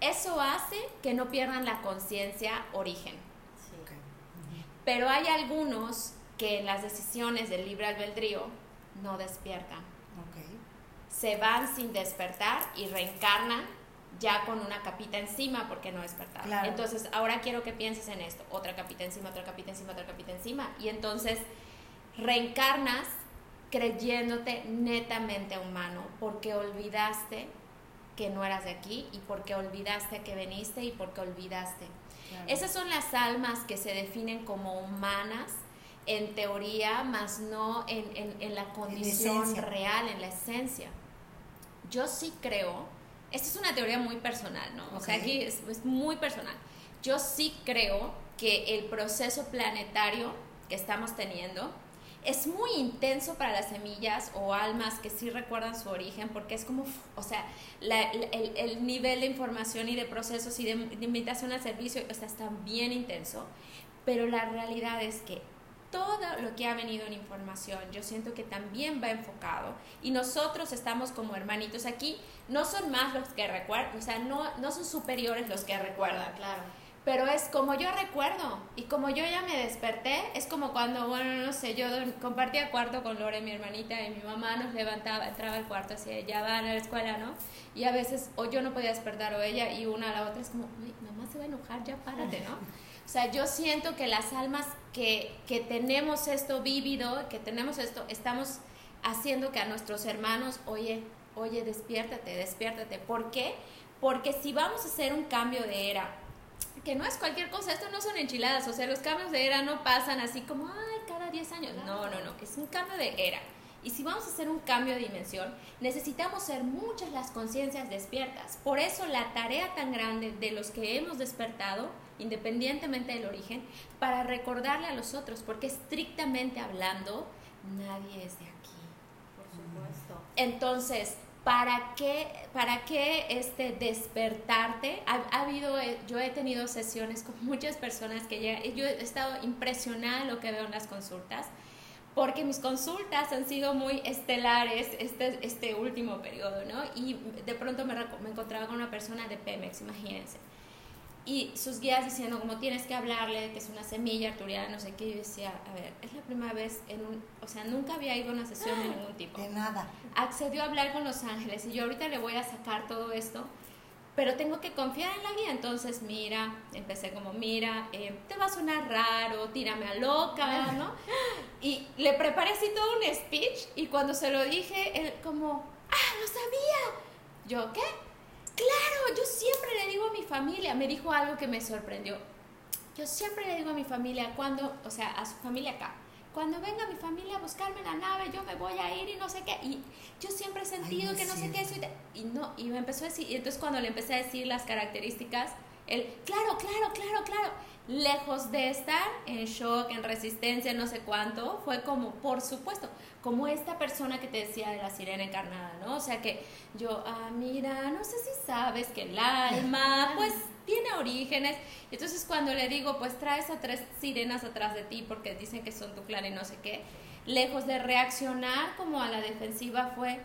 Eso hace que no pierdan la conciencia origen. Pero hay algunos que en las decisiones del libre albedrío no despiertan. Se van sin despertar y reencarnan ya con una capita encima porque no despertar. Entonces, ahora quiero que pienses en esto, otra capita encima, otra capita encima, otra capita encima. Y entonces reencarnas creyéndote netamente humano porque olvidaste que no eras de aquí y porque olvidaste que veniste y porque olvidaste. Esas son las almas que se definen como humanas en teoría, más no en, en la condición real, en la esencia. Yo sí creo esta es una teoría muy personal, ¿no? O sea, aquí es, muy personal. Yo sí creo que el proceso planetario que estamos teniendo es muy intenso para las semillas o almas que sí recuerdan su origen, porque es como, o sea, el, nivel de información y de procesos y de, de invitación al servicio, o sea, está bien intenso, pero la realidad es que todo lo que ha venido en información, yo siento que también va enfocado y nosotros estamos como hermanitos aquí, no son más los que recuerdan, o sea, no, no son superiores los que recuerdan, claro. pero es como yo recuerdo y como yo ya me desperté, es como cuando, bueno, no sé, yo compartía cuarto con Lore, mi hermanita, y mi mamá nos levantaba, entraba al cuarto así, ya van a la escuela, ¿no? Y a veces o yo no podía despertar o ella y una a la otra es como, mamá se va a enojar, ya párate, ¿no? O sea, yo siento que las almas que, que tenemos esto vívido, que tenemos esto, estamos haciendo que a nuestros hermanos, oye, oye, despiértate, despiértate. ¿Por qué? Porque si vamos a hacer un cambio de era, que no es cualquier cosa, esto no son enchiladas, o sea, los cambios de era no pasan así como, ay, cada 10 años. No, no, no, es un cambio de era. Y si vamos a hacer un cambio de dimensión, necesitamos ser muchas las conciencias despiertas. Por eso la tarea tan grande de los que hemos despertado, independientemente del origen, para recordarle a los otros, porque estrictamente hablando, nadie es de aquí. Por supuesto. Entonces, ¿para qué, para qué este despertarte? Ha, habido, eh, yo he tenido sesiones con muchas personas que ya, yo he estado impresionada en lo que veo en las consultas, porque mis consultas han sido muy estelares este, este último periodo, ¿no? Y de pronto me, me encontraba con una persona de Pemex, imagínense y sus guías diciendo como tienes que hablarle que es una semilla arturiana, no sé qué, yo decía, a ver, es la primera vez en un, o sea, nunca había ido a una sesión de ningún tipo. De nada. Accedió a hablar con los ángeles y yo ahorita le voy a sacar todo esto, pero tengo que confiar en la guía, entonces mira, empecé como, mira, eh, te va a sonar raro, tírame a loca, ¿no? Y le preparé así todo un speech y cuando se lo dije, él como, ah, lo sabía. Yo, ¿qué? Claro, yo siempre le digo a mi familia, me dijo algo que me sorprendió. Yo siempre le digo a mi familia cuando, o sea, a su familia acá, cuando venga mi familia a buscarme la nave, yo me voy a ir y no sé qué. Y yo siempre he sentido que no sé qué. y, no, y me empezó a decir, y entonces cuando le empecé a decir las características, él, claro, claro, claro, claro, lejos de estar en shock, en resistencia, no sé cuánto, fue como, por supuesto, como esta persona que te decía de la sirena encarnada, ¿no? O sea que yo, ah, mira, no sé si sabes que el alma, pues, tiene orígenes. Entonces cuando le digo, pues traes a tres sirenas atrás de ti porque dicen que son tu clan y no sé qué, lejos de reaccionar como a la defensiva fue,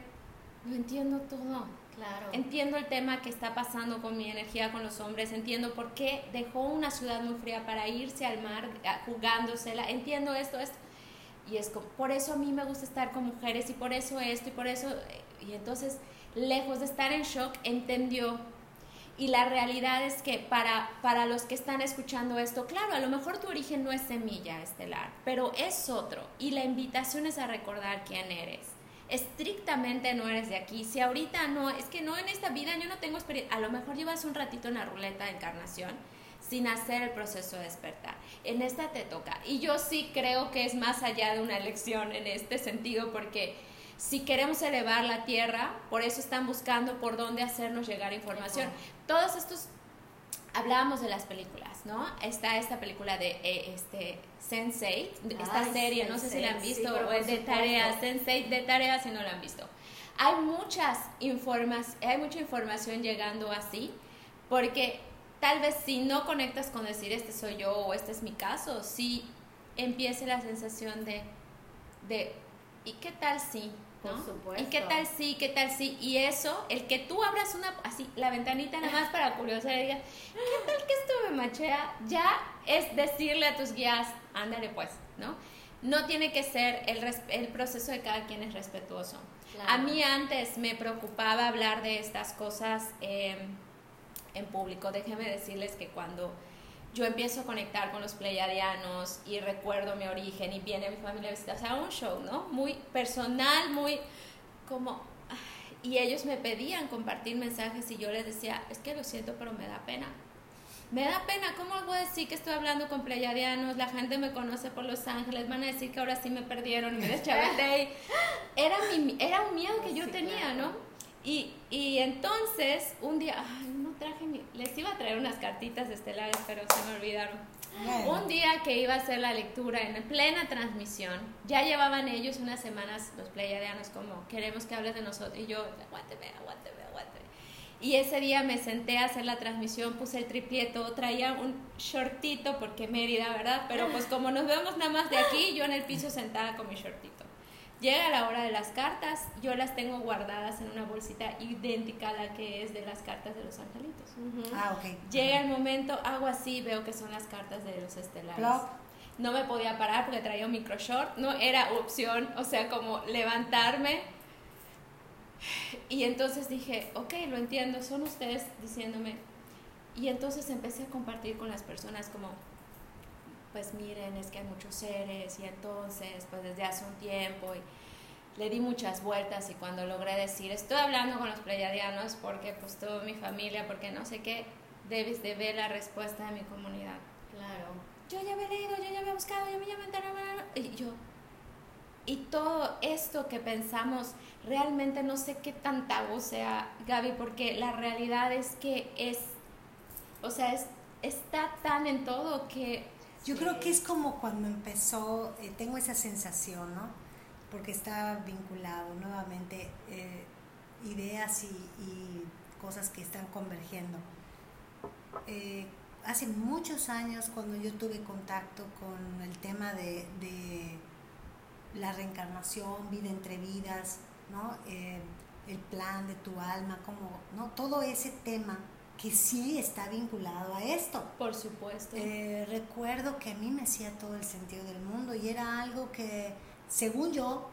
no entiendo todo Claro. Entiendo el tema que está pasando con mi energía con los hombres, entiendo por qué dejó una ciudad muy fría para irse al mar jugándosela, entiendo esto, esto. Y es por eso a mí me gusta estar con mujeres y por eso esto y por eso. Y entonces, lejos de estar en shock, entendió. Y la realidad es que para, para los que están escuchando esto, claro, a lo mejor tu origen no es semilla estelar, pero es otro. Y la invitación es a recordar quién eres estrictamente no eres de aquí, si ahorita no, es que no en esta vida yo no tengo experiencia, a lo mejor llevas un ratito en la ruleta de encarnación sin hacer el proceso de despertar. En esta te toca. Y yo sí creo que es más allá de una elección en este sentido, porque si queremos elevar la tierra, por eso están buscando por dónde hacernos llegar información. Todos estos hablábamos de las películas, ¿no? Está esta película de eh, este Sense8, esta serie, no sé si la han visto, o es de tarea, Sense8 de tarea si no la han visto. Hay muchas informas, hay mucha información llegando así, porque tal vez si no conectas con decir este soy yo o este es mi caso, si empiece la sensación de, de ¿y qué tal si? Por supuesto. ¿Y qué tal sí? ¿Qué tal sí? Y eso, el que tú abras una, así, la ventanita nada más para curiosidad y digas, ¿qué tal que esto me machea? Ya es decirle a tus guías, ándale pues, ¿no? No tiene que ser, el, el proceso de cada quien es respetuoso. A mí antes me preocupaba hablar de estas cosas em, en público. Déjenme decirles que cuando yo empiezo a conectar con los pleiadianos y recuerdo mi origen y viene mi familia a visitar, o sea, un show, ¿no? Muy personal, muy como... Y ellos me pedían compartir mensajes y yo les decía, es que lo siento, pero me da pena. Me da pena, ¿cómo voy a decir que estoy hablando con pleiadianos? La gente me conoce por Los Ángeles, van a decir que ahora sí me perdieron y me deschaveté. Era, mi, era un miedo que yo tenía, ¿no? Y, y entonces, un día, ay, no traje mi, les iba a traer unas cartitas estelares, pero se me olvidaron. Un día que iba a hacer la lectura en plena transmisión, ya llevaban ellos unas semanas, los pleiadianos, como, queremos que hables de nosotros. Y yo, aguánteme, aguánteme, aguánteme. Y ese día me senté a hacer la transmisión, puse el triplieto, traía un shortito, porque Mérida, ¿verdad? Pero pues como nos vemos nada más de aquí, yo en el piso sentada con mi shortito. Llega la hora de las cartas, yo las tengo guardadas en una bolsita idéntica a la que es de las cartas de los angelitos. Ah, ok. Llega el momento, hago así, veo que son las cartas de los estelares. No me podía parar porque traía un micro short, no era opción, o sea, como levantarme. Y entonces dije, ok, lo entiendo, son ustedes diciéndome. Y entonces empecé a compartir con las personas como, pues miren, es que hay muchos seres y entonces, pues desde hace un tiempo y le di muchas vueltas y cuando logré decir, estoy hablando con los pleyadianos porque pues toda mi familia, porque no sé qué, debes de ver la respuesta de mi comunidad. Claro. Yo ya me he leído, yo ya me he buscado, yo me ya me y yo y todo esto que pensamos realmente no sé qué tan tabú sea Gaby porque la realidad es que es o sea es está tan en todo que yo creo que es como cuando empezó, eh, tengo esa sensación, ¿no? Porque está vinculado nuevamente eh, ideas y, cosas que están convergiendo. Eh, hace muchos años cuando yo tuve contacto con el tema de, la reencarnación, vida entre vidas, ¿no? el plan de tu alma, como, ¿no? Todo ese tema que sí está vinculado a esto. Por supuesto. Eh, recuerdo que a mí me hacía todo el sentido del mundo y era algo que, según yo,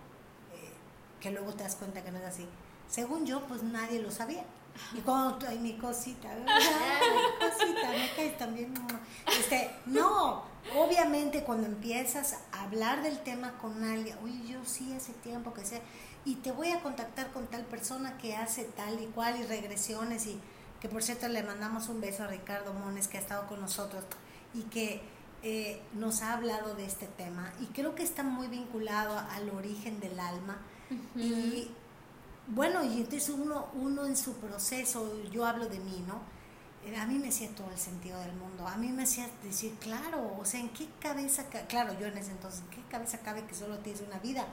eh, que luego te das cuenta que no es así, según yo, pues nadie lo sabía. Y cuando hay mi cosita, mi cosita, me caes también. Este, no, obviamente cuando empiezas a hablar del tema con alguien, oye, yo sí hace tiempo que sé, y te voy a contactar con tal persona que hace tal y cual y regresiones y que por cierto le mandamos un beso a Ricardo Mones que ha estado con nosotros y que eh, nos ha hablado de este tema y creo que está muy vinculado al origen del alma y bueno, y entonces uno, uno en su proceso, yo hablo de mí, ¿no? Eh, a mí me hacía todo el sentido del mundo, a mí me hacía decir, claro, o sea, ¿en qué cabeza, claro, yo en ese entonces, ¿en qué cabeza cabe que solo tienes una vida?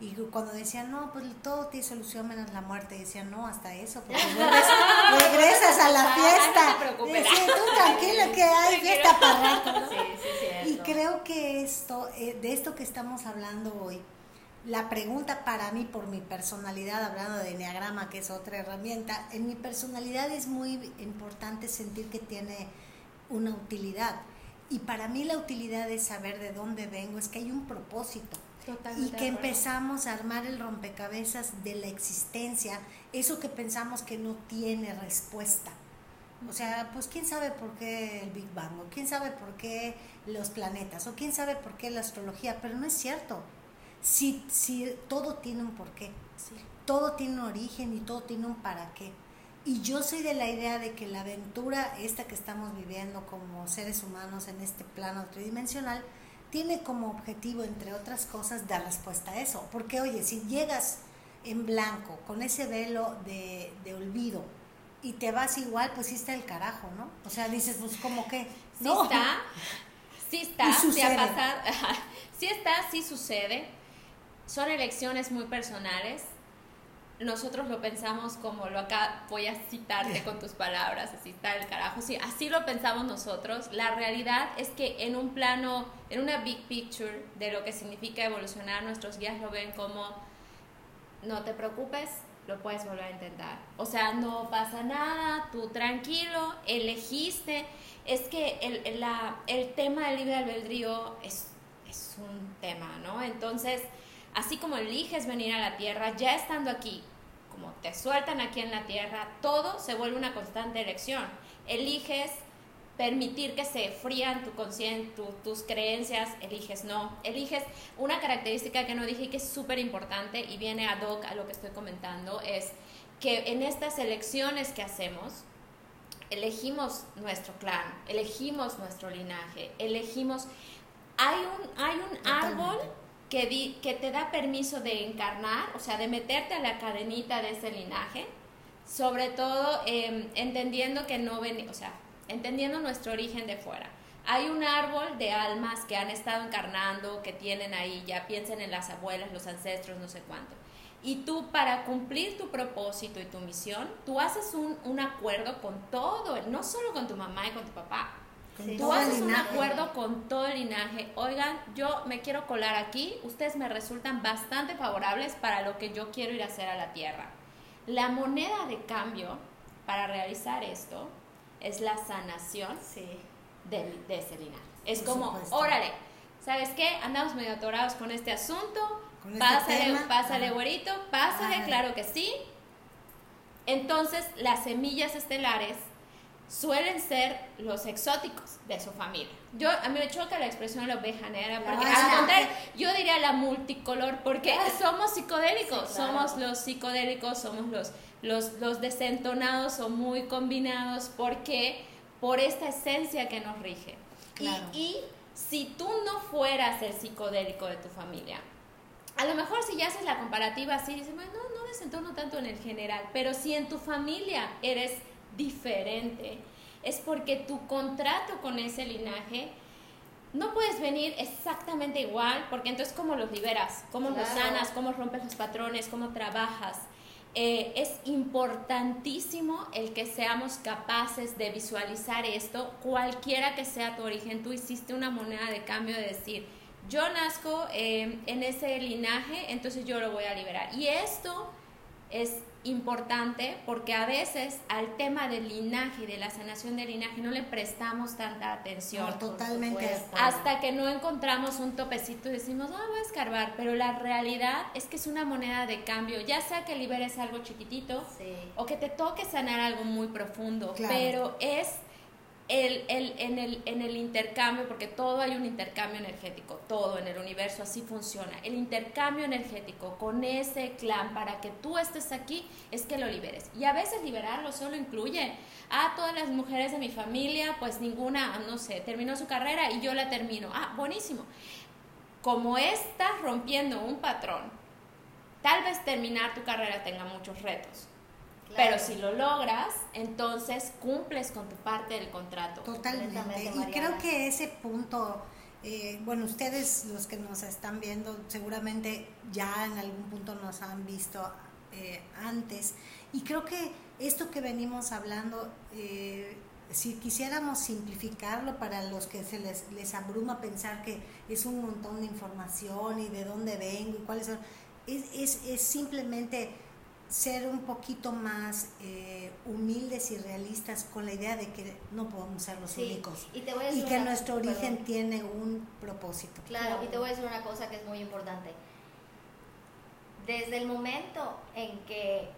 Y cuando decían, no, pues todo tiene solución menos la muerte, decían, no, hasta eso, porque regresas a la fiesta. No te tú tranquilo que hay fiesta para rato. Sí, sí, y creo que esto, eh, de esto que estamos hablando hoy, la pregunta para mí, por mi personalidad, hablando de Enneagrama, que es otra herramienta, en mi personalidad es muy importante sentir que tiene una utilidad. Y para mí la utilidad es saber de dónde vengo, es que hay un propósito y que empezamos a armar el rompecabezas de la existencia, eso que pensamos que no tiene respuesta. O sea, pues quién sabe por qué el Big Bang, o quién sabe por qué los planetas, o quién sabe por qué la astrología, pero no es cierto. Si, si todo tiene un porqué, todo tiene un origen y todo tiene un para qué. Y yo soy de la idea de que la aventura, esta que estamos viviendo como seres humanos en este plano tridimensional, tiene como objetivo, entre otras cosas, dar respuesta a eso. Porque, oye, si llegas en blanco, con ese velo de, olvido, y te vas igual, pues sí está el carajo, ¿no? O sea, dices, pues como que... Sí está, sí está, sí ha pasado, sí está, sí sucede. Son elecciones muy personales nosotros lo pensamos como lo acá voy a citarte con tus palabras, así está el carajo, sí, así lo pensamos nosotros. La realidad es que en un plano, en una big picture de lo que significa evolucionar, nuestros guías lo ven como no te preocupes, lo puedes volver a intentar. O sea, no pasa nada, tú tranquilo, elegiste. Es que el, la, el tema del libre albedrío es, es un tema, ¿no? Entonces, así como eliges venir a la tierra, ya estando aquí, como te sueltan aquí en la tierra, todo se vuelve una constante elección. Eliges permitir que se frían tu conciencia, tus creencias, eliges no. Eliges una característica que no dije que es súper importante y viene ad hoc a lo que estoy comentando, es que en estas elecciones que hacemos, elegimos nuestro clan, elegimos nuestro linaje, elegimos... Hay un, hay un árbol que, te da permiso de encarnar, o sea, de meterte a la cadenita de ese linaje, sobre todo em, entendiendo que no ven, o sea, entendiendo nuestro origen de fuera. Hay un árbol de almas que han estado encarnando, que tienen ahí, ya piensen en las abuelas, los ancestros, no sé cuánto. Y tú para cumplir tu propósito y tu misión, tú haces un, un acuerdo con todo, no solo con tu mamá y con tu papá, Tú haces un acuerdo con todo el linaje. Oigan, yo me quiero colar aquí. Ustedes me resultan bastante favorables para lo que yo quiero ir a hacer a la tierra. La moneda de cambio para realizar esto es la sanación de, ese linaje. Es como, órale, ¿sabes qué? Andamos medio atorados con este asunto. Este pásale, pásale, güerito, pásale, claro que sí. Entonces, las semillas estelares suelen ser los exóticos de su familia. Yo, a mí me choca la expresión la oveja negra, porque al contrario, yo diría la multicolor, porque ah. somos psicodélicos, somos los psicodélicos, somos los, los, los desentonados o muy combinados, porque por esta esencia que nos rige. Y, si tú no fueras el psicodélico de tu familia, a lo mejor si ya haces la comparativa así, dices, bueno, no, no desentono tanto en el general, pero si en tu familia eres diferente, es porque tu contrato con ese linaje no puedes venir exactamente igual, porque entonces cómo los liberas, cómo los sanas, cómo rompes los patrones, cómo trabajas. Eh, es importantísimo el que seamos capaces de visualizar esto, cualquiera que sea tu origen, tú hiciste una moneda de cambio de decir, yo nazco eh, en ese linaje, entonces yo lo voy a liberar. Y esto es importante porque a veces al tema del linaje de la sanación del linaje no le prestamos tanta atención. totalmente. Hasta que no encontramos un topecito y decimos, ah, voy a escarbar. Pero la realidad es que es una moneda de cambio, ya sea que liberes algo chiquitito o que te toque sanar algo muy profundo. Pero es el, el, en, el, en el intercambio, porque todo hay un intercambio energético, todo en el universo así funciona. El intercambio energético con ese clan para que tú estés aquí es que lo liberes. Y a veces liberarlo solo incluye a todas las mujeres de mi familia, pues ninguna, no sé, terminó su carrera y yo la termino. Ah, buenísimo. Como estás rompiendo un patrón, tal vez terminar tu carrera tenga muchos retos pero si lo logras, entonces cumples con tu parte del contrato. Totalmente. Y creo que ese punto, eh, bueno, ustedes los que nos están viendo seguramente ya en algún punto nos han visto eh, antes. Y creo que esto que venimos hablando, eh, si quisiéramos simplificarlo para los que se les, les abruma pensar que es un montón de información y de dónde vengo y cuáles son, es, es, es simplemente ser un poquito más eh, humildes y realistas con la idea de que no podemos ser los únicos y, que nuestro origen tiene un propósito. Claro, y te voy a decir una cosa que es muy importante. Desde el momento en que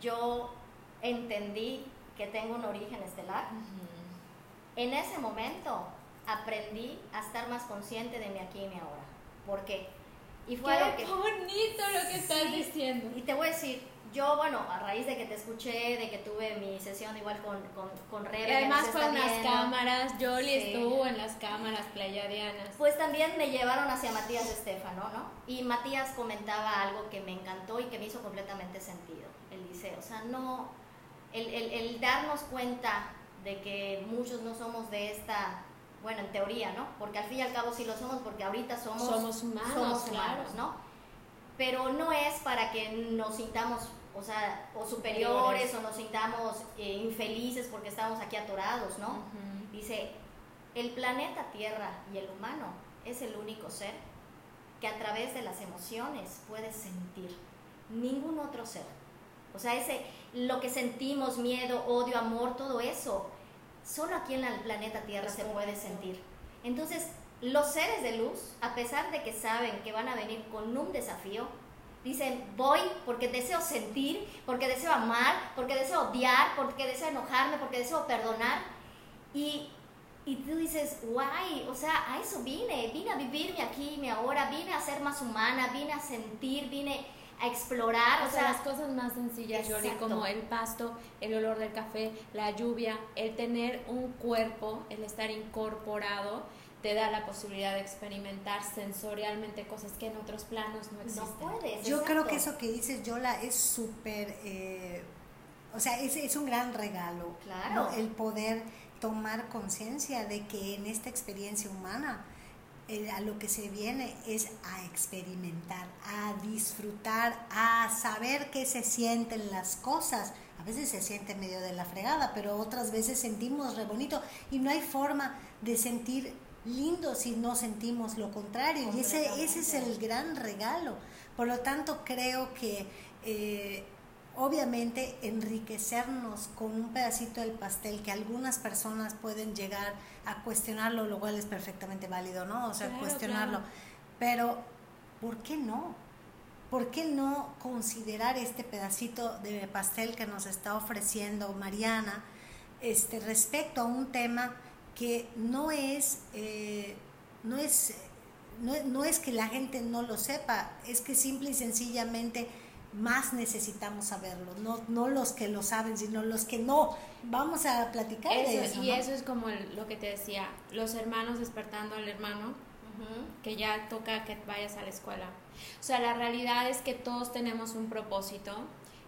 yo entendí que tengo un origen estelar, en ese momento aprendí a estar más consciente de mi aquí y mi ahora. ¿Por qué? Y fue Qué bonito lo que estás diciendo. Y te voy a decir, yo, bueno, a raíz de que te escuché, de que tuve mi sesión igual con, con, con Rebe. además fue en las cámaras, Jolie estuvo en las cámaras playadianas. Pues también me llevaron hacia Matías Estefano, ¿no? Y Matías comentaba algo que me encantó y que me hizo completamente sentido. Él dice, o sea, no, el, el, el darnos cuenta de que muchos no somos de esta bueno, en teoría, ¿no? Porque al fin y al cabo sí lo somos, porque ahorita somos, somos humanos, ¿no? Pero no es para que nos sintamos, o sea, o superiores, o nos sintamos eh, infelices porque estamos aquí atorados, ¿no? Dice, el planeta Tierra y el humano es el único ser que a través de las emociones puede sentir. Ningún otro ser. O sea, ese, lo que sentimos, miedo, odio, amor, todo eso, solo aquí en el planeta Tierra se puede sentir. Entonces, los seres de luz, a pesar de que saben que van a venir con un desafío, dicen, voy porque deseo sentir, porque deseo amar, porque deseo odiar, porque deseo enojarme, porque deseo perdonar. Y, y tú dices, guay, o sea, a eso vine, vine a vivirme aquí, mi ahora, vine a ser más humana, vine a sentir, vine a explorar. O, sea, las cosas más sencillas, como el pasto, el olor del café, la lluvia, el tener un cuerpo, el estar incorporado, te da la posibilidad de experimentar sensorialmente cosas que en otros planos no existen. No puedes. Yo creo que eso que dices, Yola, es súper, eh, o sea, es, es, un gran regalo. Claro. El poder tomar conciencia de que en esta experiencia humana a lo que se viene es a experimentar, a disfrutar, a saber qué se sienten las cosas. A veces se siente medio de la fregada, pero otras veces sentimos re bonito y no hay forma de sentir lindo si no sentimos lo contrario. Y ese, ese es el gran regalo. Por lo tanto, creo que eh, obviamente enriquecernos con un pedacito del pastel que algunas personas pueden llegar a cuestionarlo, lo cual es perfectamente válido, ¿no? O sea, cuestionarlo. Pero, ¿por qué no? ¿Por qué no considerar este pedacito de pastel que nos está ofreciendo Mariana este, respecto a un tema que no es, eh, no, es, no, no es que la gente no lo sepa, es que simple y sencillamente más necesitamos saberlo, no, no los que lo saben, sino los que no. Vamos a platicar de eso. Y eso es como lo que te decía, los hermanos despertando al hermano, que ya toca que vayas a la escuela. O sea, la realidad es que todos tenemos un propósito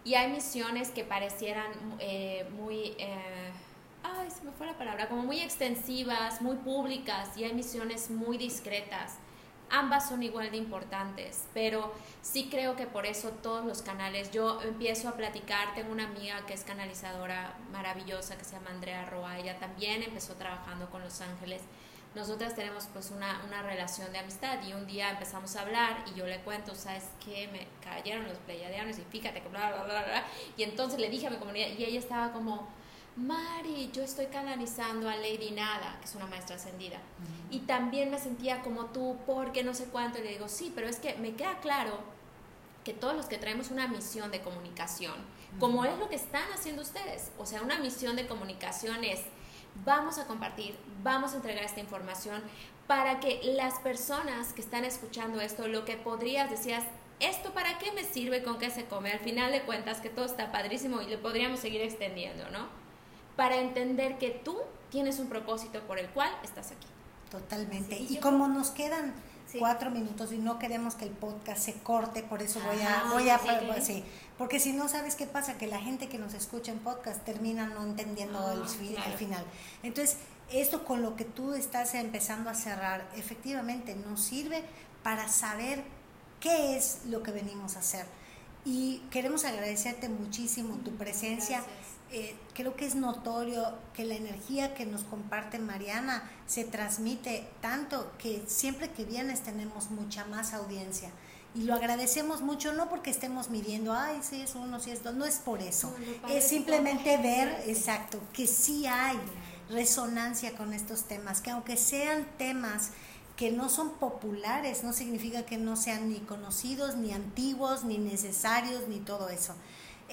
y hay misiones que parecieran eh, muy... Eh, ay, se me fue la palabra, como muy extensivas, muy públicas y hay misiones muy discretas ambas son igual de importantes, pero sí creo que por eso todos los canales, yo empiezo a platicar, tengo una amiga que es canalizadora maravillosa que se llama Andrea Roa, ella también empezó trabajando con Los Ángeles. Nosotras tenemos pues una, una relación de amistad y un día empezamos a hablar y yo le cuento, ¿sabes qué? Me cayeron los pleiadianos y fíjate que bla, bla, bla, bla. Y entonces le dije a mi comunidad y ella estaba como Mari, yo estoy canalizando a Lady Nada, que es una maestra ascendida. Y también me sentía como tú, porque no sé cuánto. Y le digo, sí, pero es que me queda claro que todos los que traemos una misión de comunicación, como es lo que están haciendo ustedes, o sea, una misión de comunicación es, vamos a compartir, vamos a entregar esta información para que las personas que están escuchando esto, lo que podrías decías, ¿esto para qué me sirve? ¿Con qué se come? Al final de cuentas que todo está padrísimo y le podríamos seguir extendiendo, ¿no? Para entender que tú tienes un propósito por el cual estás aquí. Totalmente. y como nos quedan cuatro minutos y no queremos que el podcast se corte, por eso voy a, voy a, sí, porque si no sabes qué pasa, que la gente que nos escucha en podcast termina no entendiendo ah, el, final. Entonces, esto con lo que tú estás empezando a cerrar, efectivamente nos sirve para saber qué es lo que venimos a hacer. Y queremos agradecerte muchísimo tu presencia. Eh, creo que es notorio que la energía que nos comparte Mariana se transmite tanto que siempre que vienes tenemos mucha más audiencia. Y lo agradecemos mucho, no porque estemos midiendo, ay, si es uno, si es dos, no es por eso. es simplemente ver, exacto, que sí hay resonancia con estos temas, que aunque sean temas que no son populares, no significa que no sean ni conocidos, ni antiguos, ni necesarios, ni todo eso.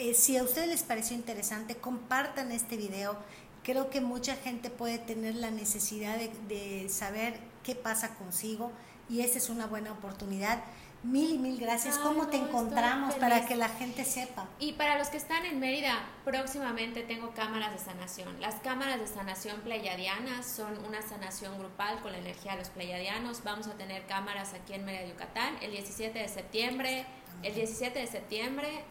Eh, si a ustedes les pareció interesante, compartan este video. Creo que mucha gente puede tener la necesidad de, saber qué pasa consigo y esta es una buena oportunidad. Mil y mil gracias. ¿Cómo te encontramos para que la gente sepa? Y para los que están en Mérida, próximamente tengo cámaras de sanación. Las cámaras de sanación pleiadianas son una sanación grupal con la energía de los pleiadianos. Vamos a tener cámaras aquí en Mérida, Yucatán, el 17 de septiembre. El 17 de septiembre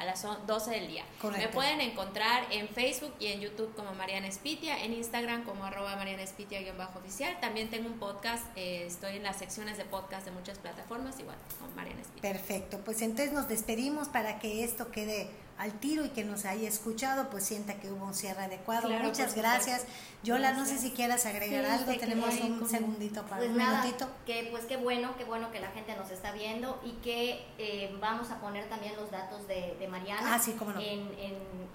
a las 12 del día. Me pueden encontrar en Facebook y en YouTube como Mariana Espitia, en Instagram como arroba Mariana Espitia-oficial. También tengo un podcast, eh, estoy en las secciones de podcast de muchas plataformas, igual con Mariana Espitia. Perfecto, pues entonces nos despedimos para que esto quede al tiro y que nos haya escuchado, pues sienta que hubo un cierre adecuado. Muchas gracias. Yola, no sé si quieras agregar algo, tenemos un segundito para pues un minutito. Que pues qué bueno, qué bueno que la gente nos está viendo y que eh, vamos a poner también los datos de, Mariana ah, en,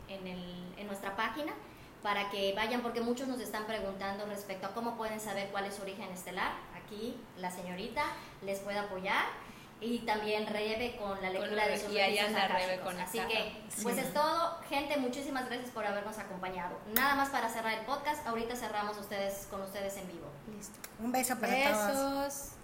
en, el, en nuestra página para que vayan, porque muchos nos están preguntando respecto a cómo pueden saber cuál es su origen estelar. Aquí la señorita les puede apoyar y también Rebe con la lectura de sus y con Así que, pues es todo. Gente, muchísimas gracias por habernos acompañado. Nada más para cerrar el podcast. Ahorita cerramos ustedes con ustedes en vivo. Listo. Un beso para todos.